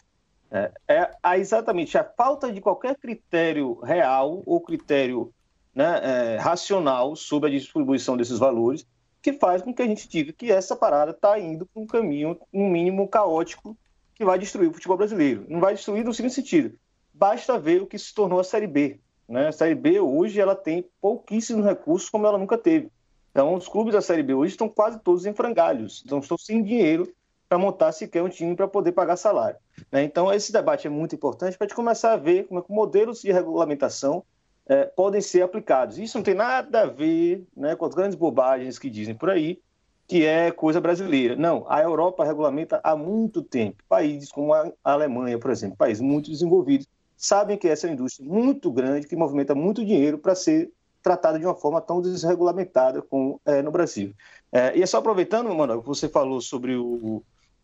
É, é exatamente a falta de qualquer critério real ou critério né, é, racional sobre a distribuição desses valores que faz com que a gente diga que essa parada está indo para um caminho, no mínimo, caótico que vai destruir o futebol brasileiro. Não vai destruir no seguinte sentido. basta ver o que se tornou a Série B. Né? A Série B hoje ela tem pouquíssimos recursos como ela nunca teve. Então, os clubes da Série B hoje estão quase todos em frangalhos, então estão sem dinheiro para montar sequer um time para poder pagar salário. Né? Então, esse debate é muito importante para a gente começar a ver como é que modelos de regulamentação é, podem ser aplicados. Isso não tem nada a ver né, com as grandes bobagens que dizem por aí, que é coisa brasileira. Não, a Europa regulamenta há muito tempo. Países como a Alemanha, por exemplo, países muito desenvolvidos, sabem que essa é uma indústria muito grande, que movimenta muito dinheiro para ser tratada de uma forma tão desregulamentada como é, no Brasil. É, e é só aproveitando, Manuel, que você falou sobre o,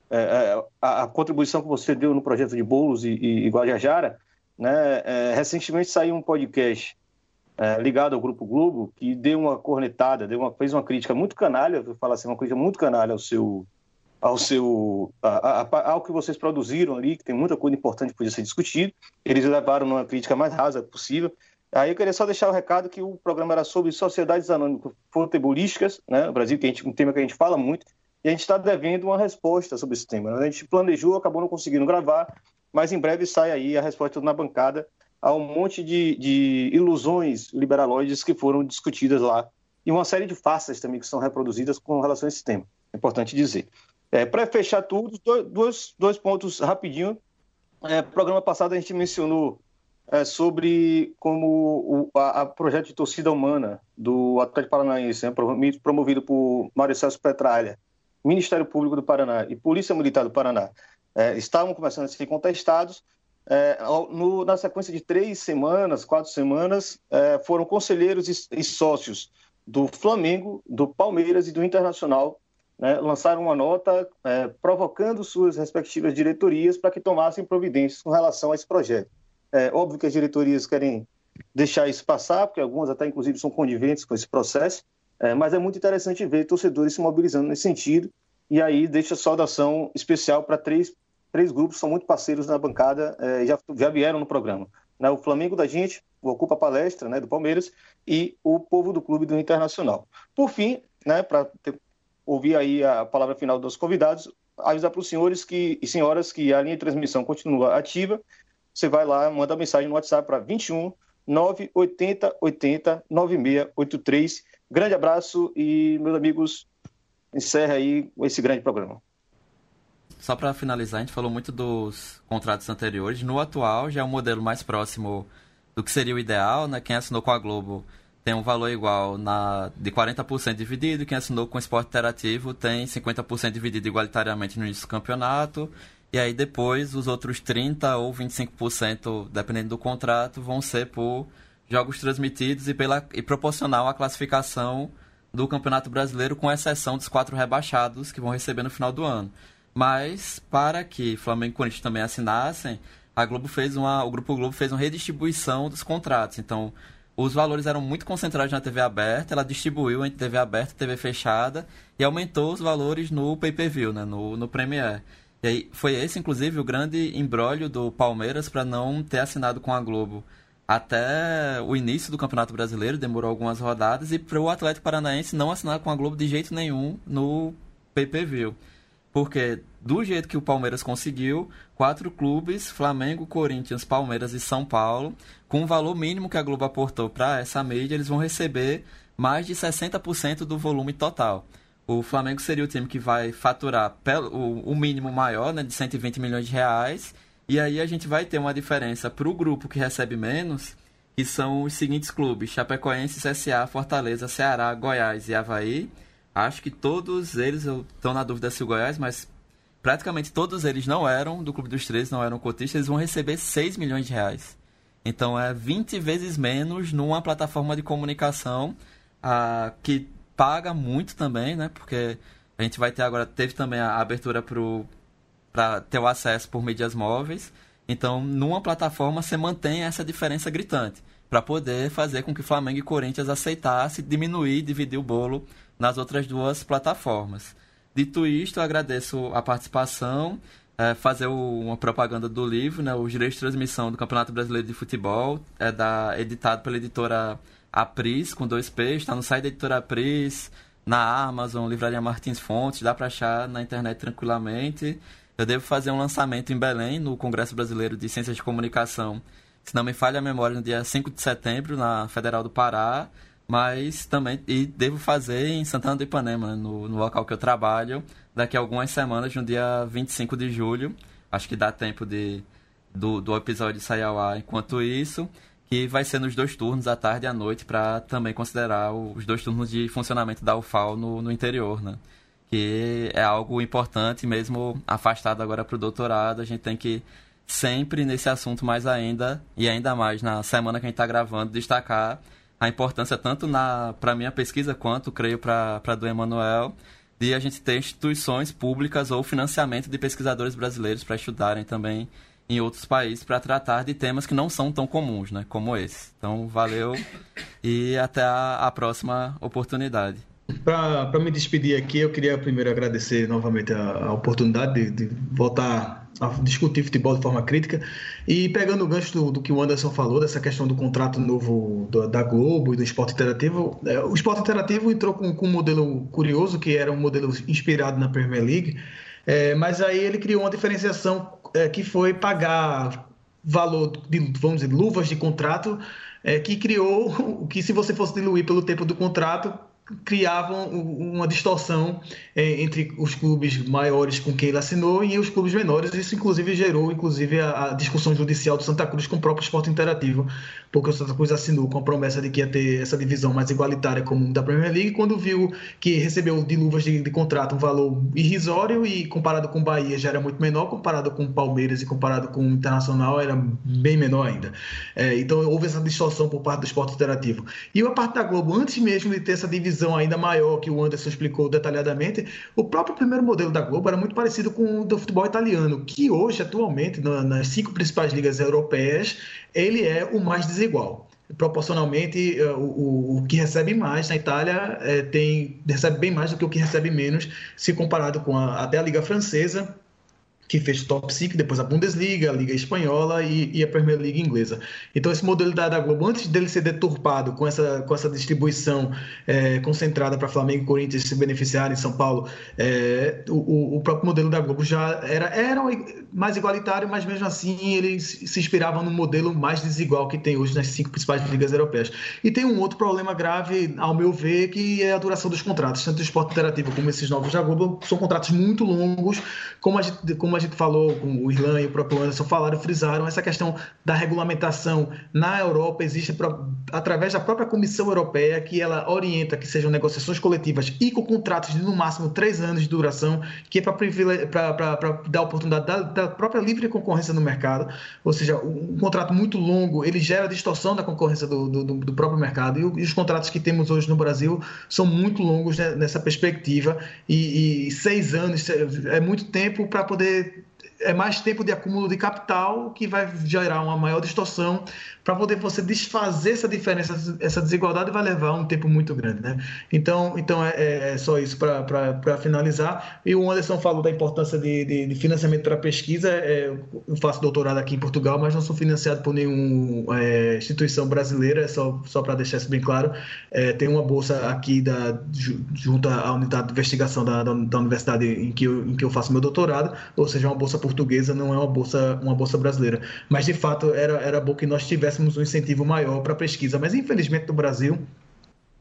é, é, a, a, contribuição que você deu no projeto de Bolos e, e, e Guajajara, né? É, recentemente saiu um podcast é, ligado ao Grupo Globo que deu uma cornetada, deu uma, fez uma crítica muito canalha, vou falar assim, uma crítica muito canalha ao seu ao seu a, a, ao que vocês produziram ali, que tem muita coisa importante que podia ser discutido. Eles levaram uma crítica mais rasa possível. Aí eu queria só deixar o recado que o programa era sobre sociedades anônimas futebolísticas, né, no Brasil, que a gente, um tema que a gente fala muito, e a gente está devendo uma resposta sobre esse tema. A gente planejou, acabou não conseguindo gravar, mas em breve sai aí a resposta na bancada a um monte de, de ilusões liberaloides que foram discutidas lá e uma série de farsas também que são reproduzidas com relação a esse tema. É importante dizer. É, Para fechar tudo, dois, dois pontos rapidinho. É, programa passado a gente mencionou é, sobre como o a, a projeto de torcida humana do Atlético Paranaense, né, promovido por Mário Celso Petralha, Ministério Público do Paraná e Polícia Militar do Paraná, é, estavam começando a ser contestados. É, no, na sequência de três semanas, quatro semanas, é, foram conselheiros e, e, sócios do Flamengo, do Palmeiras e do Internacional né, lançaram uma nota é, provocando suas respectivas diretorias para que tomassem providências com relação a esse projeto. É óbvio que as diretorias querem deixar isso passar, porque algumas até inclusive são coniventes com esse processo, é, mas é muito interessante ver torcedores se mobilizando nesse sentido, e aí deixa saudação especial para três, três grupos são muito parceiros na bancada, é, já, já vieram no programa. Né, o Flamengo da gente, o Ocupa Palestra, né, do Palmeiras, e o Povo do Clube do Internacional. Por fim, né, para ouvir aí a palavra final dos convidados, avisar para os senhores que, e senhoras que a linha de transmissão continua ativa, você vai lá, manda mensagem no WhatsApp para 21 980 80 9683. Grande abraço e, meus amigos, encerra aí esse grande programa. Só para finalizar, a gente falou muito dos contratos anteriores. No atual, já é um modelo mais próximo do que seria o ideal, né? Quem assinou com a Globo tem um valor igual na de 40% dividido, quem assinou com esporte interativo tem 50% dividido igualitariamente no início do campeonato e aí depois os outros 30 ou 25%, dependendo do contrato, vão ser por jogos transmitidos e, pela, e proporcional à classificação do Campeonato Brasileiro, com exceção dos quatro rebaixados que vão receber no final do ano. Mas, para que Flamengo e Corinthians também assinassem, a Globo fez uma, o Grupo Globo fez uma redistribuição dos contratos. Então, os valores eram muito concentrados na TV aberta, ela distribuiu entre TV aberta e TV fechada e aumentou os valores no pay-per-view, né, no, no Premiere. E aí foi esse, inclusive, o grande embrólio do Palmeiras para não ter assinado com a Globo até o início do Campeonato Brasileiro, demorou algumas rodadas, e para o Atlético Paranaense não assinar com a Globo de jeito nenhum no pay-per-view. Porque, do jeito que o Palmeiras conseguiu, quatro clubes, Flamengo, Corinthians, Palmeiras e São Paulo, com o valor mínimo que a Globo aportou para essa mídia, eles vão receber mais de 60% do volume total. O Flamengo seria o time que vai faturar o mínimo maior, né, de 120 milhões de reais. E aí a gente vai ter uma diferença para o grupo que recebe menos, que são os seguintes clubes: Chapecoense, CSA, Fortaleza, Ceará, Goiás e Havaí. Acho que todos eles, eu estou na dúvida se o Goiás, mas praticamente todos eles não eram do Clube dos Três, não eram cotistas, eles vão receber 6 milhões de reais. Então é 20 vezes menos numa plataforma de comunicação ah, que paga muito também, né? Porque a gente vai ter agora, teve também a abertura para ter o acesso por mídias móveis. Então, numa plataforma, você mantém essa diferença gritante para poder fazer com que Flamengo e Corinthians aceitassem diminuir, dividir o bolo nas outras duas plataformas. Dito isto, agradeço a participação, é, fazer o, uma propaganda do livro, né, os direitos de transmissão do Campeonato Brasileiro de Futebol, é da, editado pela editora Apris, com dois P, está no site da editora Apris, na Amazon, Livraria Martins Fontes, dá para achar na internet tranquilamente. eu devo fazer um lançamento em Belém, no Congresso Brasileiro de Ciências de Comunicação, se não me falha a memória, no dia 5 de setembro, na Federal do Pará, mas também e devo fazer em Santana do Ipanema, no, no local que eu trabalho, daqui a algumas semanas, no dia 25 de julho. Acho que dá tempo de do, do episódio sair ao ar enquanto isso, que vai ser nos dois turnos, à tarde e à noite, para também considerar os dois turnos de funcionamento da UFAL no, no interior, né? Que é algo importante, mesmo afastado agora para o doutorado, a gente tem que sempre nesse assunto mais ainda, e ainda mais na semana que a gente está gravando, destacar a importância tanto para minha pesquisa quanto, creio, para a do Emanuel, de a gente ter instituições públicas ou financiamento de pesquisadores brasileiros para estudarem também em outros países para tratar de temas que não são tão comuns, né, como esse. Então, valeu e até a, a próxima oportunidade. Para me despedir aqui, eu queria primeiro agradecer novamente a, a oportunidade de, de voltar a discutir futebol de forma crítica. E pegando o gancho do, do, que o Anderson falou, dessa questão do contrato novo do, da Globo e do esporte interativo, é, o esporte interativo entrou com, com, um modelo curioso, que era um modelo inspirado na Premier League, é, mas aí ele criou uma diferenciação é, que foi pagar valor de, vamos dizer, luvas de contrato, é, que criou que se você fosse diluir pelo tempo do contrato, criavam uma distorção é, entre os clubes maiores com quem ele assinou e os clubes menores. Isso, inclusive, gerou inclusive a, a discussão judicial do Santa Cruz com o próprio esporte interativo, porque o Santa Cruz assinou com a promessa de que ia ter essa divisão mais igualitária como da Premier League, quando viu que recebeu de luvas de, de contrato um valor irrisório e comparado com o Bahia já era muito menor, comparado com o Palmeiras e comparado com o Internacional era bem menor ainda. É, então houve essa distorção por parte do esporte interativo. E a parte da Globo, antes mesmo de ter essa divisão ainda maior que o Anderson explicou detalhadamente, o próprio primeiro modelo da Globo era muito parecido com o do futebol italiano, que hoje, atualmente, nas cinco principais ligas europeias, ele é o mais desigual. Proporcionalmente eh, o, o, que recebe mais na Itália é, tem recebe bem mais do que o que recebe menos se comparado com a, até a liga francesa que fez top 5, depois a Bundesliga, a Liga Espanhola e, e a Premier League inglesa. Então, esse modelo da, Globo, antes dele ser deturpado com essa, com essa distribuição é, concentrada para Flamengo e Corinthians se beneficiarem em São Paulo, é, o, o, próprio modelo da Globo já era, era mais igualitário, mas mesmo assim ele se inspirava no modelo mais desigual que tem hoje nas cinco principais ligas europeias. E tem um outro problema grave, ao meu ver, que é a duração dos contratos, tanto o esporte interativo como esses novos da Globo, são contratos muito longos, como a gente, como a gente falou, com o Irlan e o próprio Anderson falaram, frisaram essa questão da regulamentação na Europa. Existe através da própria Comissão Europeia que ela orienta que sejam negociações coletivas e com contratos de no máximo três anos de duração, que é para dar oportunidade da, da, própria livre concorrência no mercado, ou seja, um contrato muito longo ele gera distorção da concorrência do, do, do próprio mercado. E, e, os contratos que temos hoje no Brasil são muito longos né, nessa perspectiva. E, e seis anos é muito tempo para poder é mais tempo de acúmulo de capital que vai gerar uma maior distorção para poder você desfazer essa diferença, essa desigualdade vai levar um tempo muito grande, né? Então, então é, é, é só isso para finalizar. E o Anderson falou da importância de, de, de financiamento para pesquisa. É, eu faço doutorado aqui em Portugal, mas não sou financiado por nenhuma é, instituição brasileira, só, só para deixar isso bem claro. É, tem uma bolsa aqui da, junto à unidade de investigação da, da, da universidade em que, eu, em que eu faço meu doutorado, ou seja, uma bolsa portuguesa, não é uma bolsa, uma bolsa brasileira. Mas, de fato, era, era bom que nós tivéssemos um incentivo maior para a pesquisa. Mas, infelizmente, no Brasil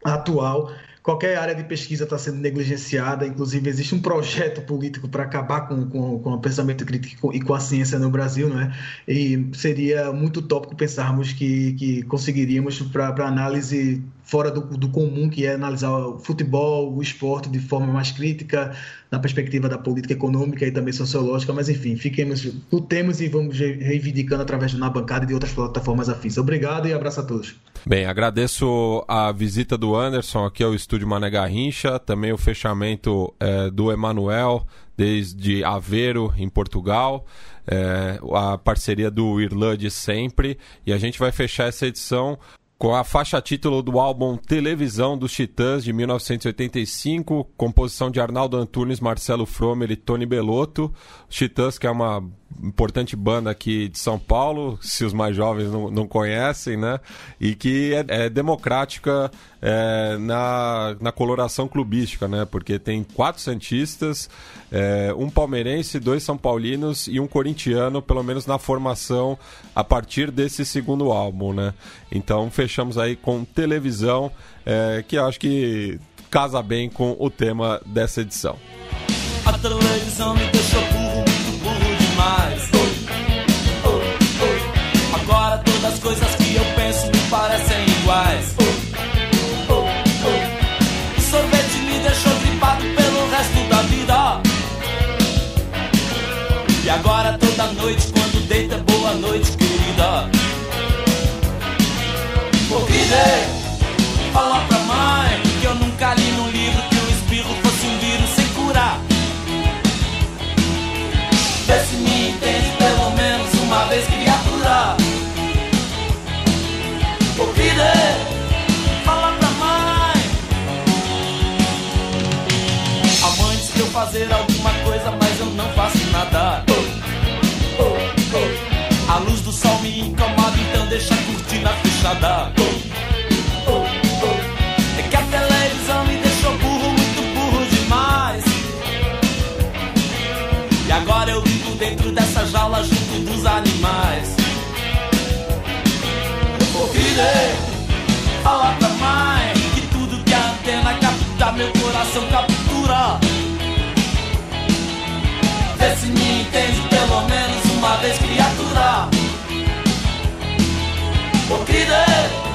atual, qualquer área de pesquisa está sendo negligenciada. Inclusive, existe um projeto político para acabar com, com, com, o pensamento crítico e com a ciência no Brasil, não é? E seria muito utópico pensarmos que, que conseguiríamos, para análise fora do, do, comum, que é analisar o futebol, o esporte de forma mais crítica, na perspectiva da política econômica e também sociológica, mas enfim, fiquemos, lutemos e vamos reivindicando através do Na Bancada e de outras plataformas afins. Obrigado e abraço a todos. Bem, agradeço a visita do Anderson aqui ao estúdio Mané Garrincha, também o fechamento é, do Emanuel desde Aveiro, em Portugal. É, a parceria do Irlã de sempre. E a gente vai fechar essa edição com a faixa título do álbum Televisão dos Titãs de 1985, composição de Arnaldo Antunes, Marcelo Fromer e Tony Belotto. Os Titãs, que é uma importante banda aqui de São Paulo, se os mais jovens não, não conhecem, né? E que é, é democrática é, na, na coloração clubística, né? Porque tem quatro Santistas, é, um palmeirense, dois São Paulinos e um corintiano, pelo menos na formação a partir desse segundo álbum, né? Então fechamos aí com televisão, é, que eu acho que casa bem com o tema dessa edição. A televisão me deixou oh. Agora todas as coisas que eu penso me parecem iguais. O sorvete me deixou gripado pelo resto da vida. E agora toda noite, quando deita, boa noite, querida. O que fazer alguma coisa, mas eu não faço nada. A luz do sol me incomoda, então deixa a cortina fechada. É que a televisão me deixou burro, muito burro demais. E agora eu vivo dentro dessa jaula junto dos animais. O que Fala pra mãe que tudo que a antena capta, meu coração captura. Vê se me entende pelo menos uma vez, criatura. O que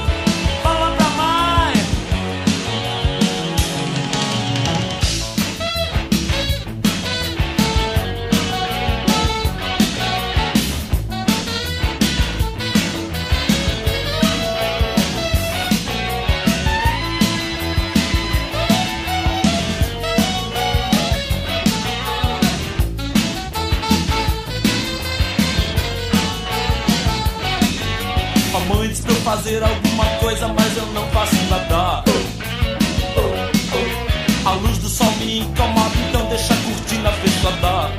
fazer alguma coisa, mas eu não faço nada. A luz do sol me incomoda, então deixa a cortina fechada.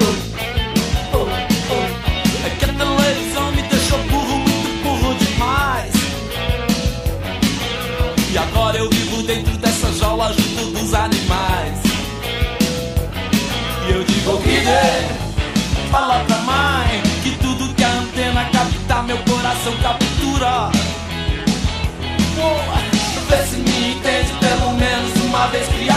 É que a televisão me deixou burro, muito burro demais. E agora eu vivo dentro dessa jaula junto dos animais. E eu digo dê, fala pra mãe que tudo que a antena capta, meu coração captura. Vê se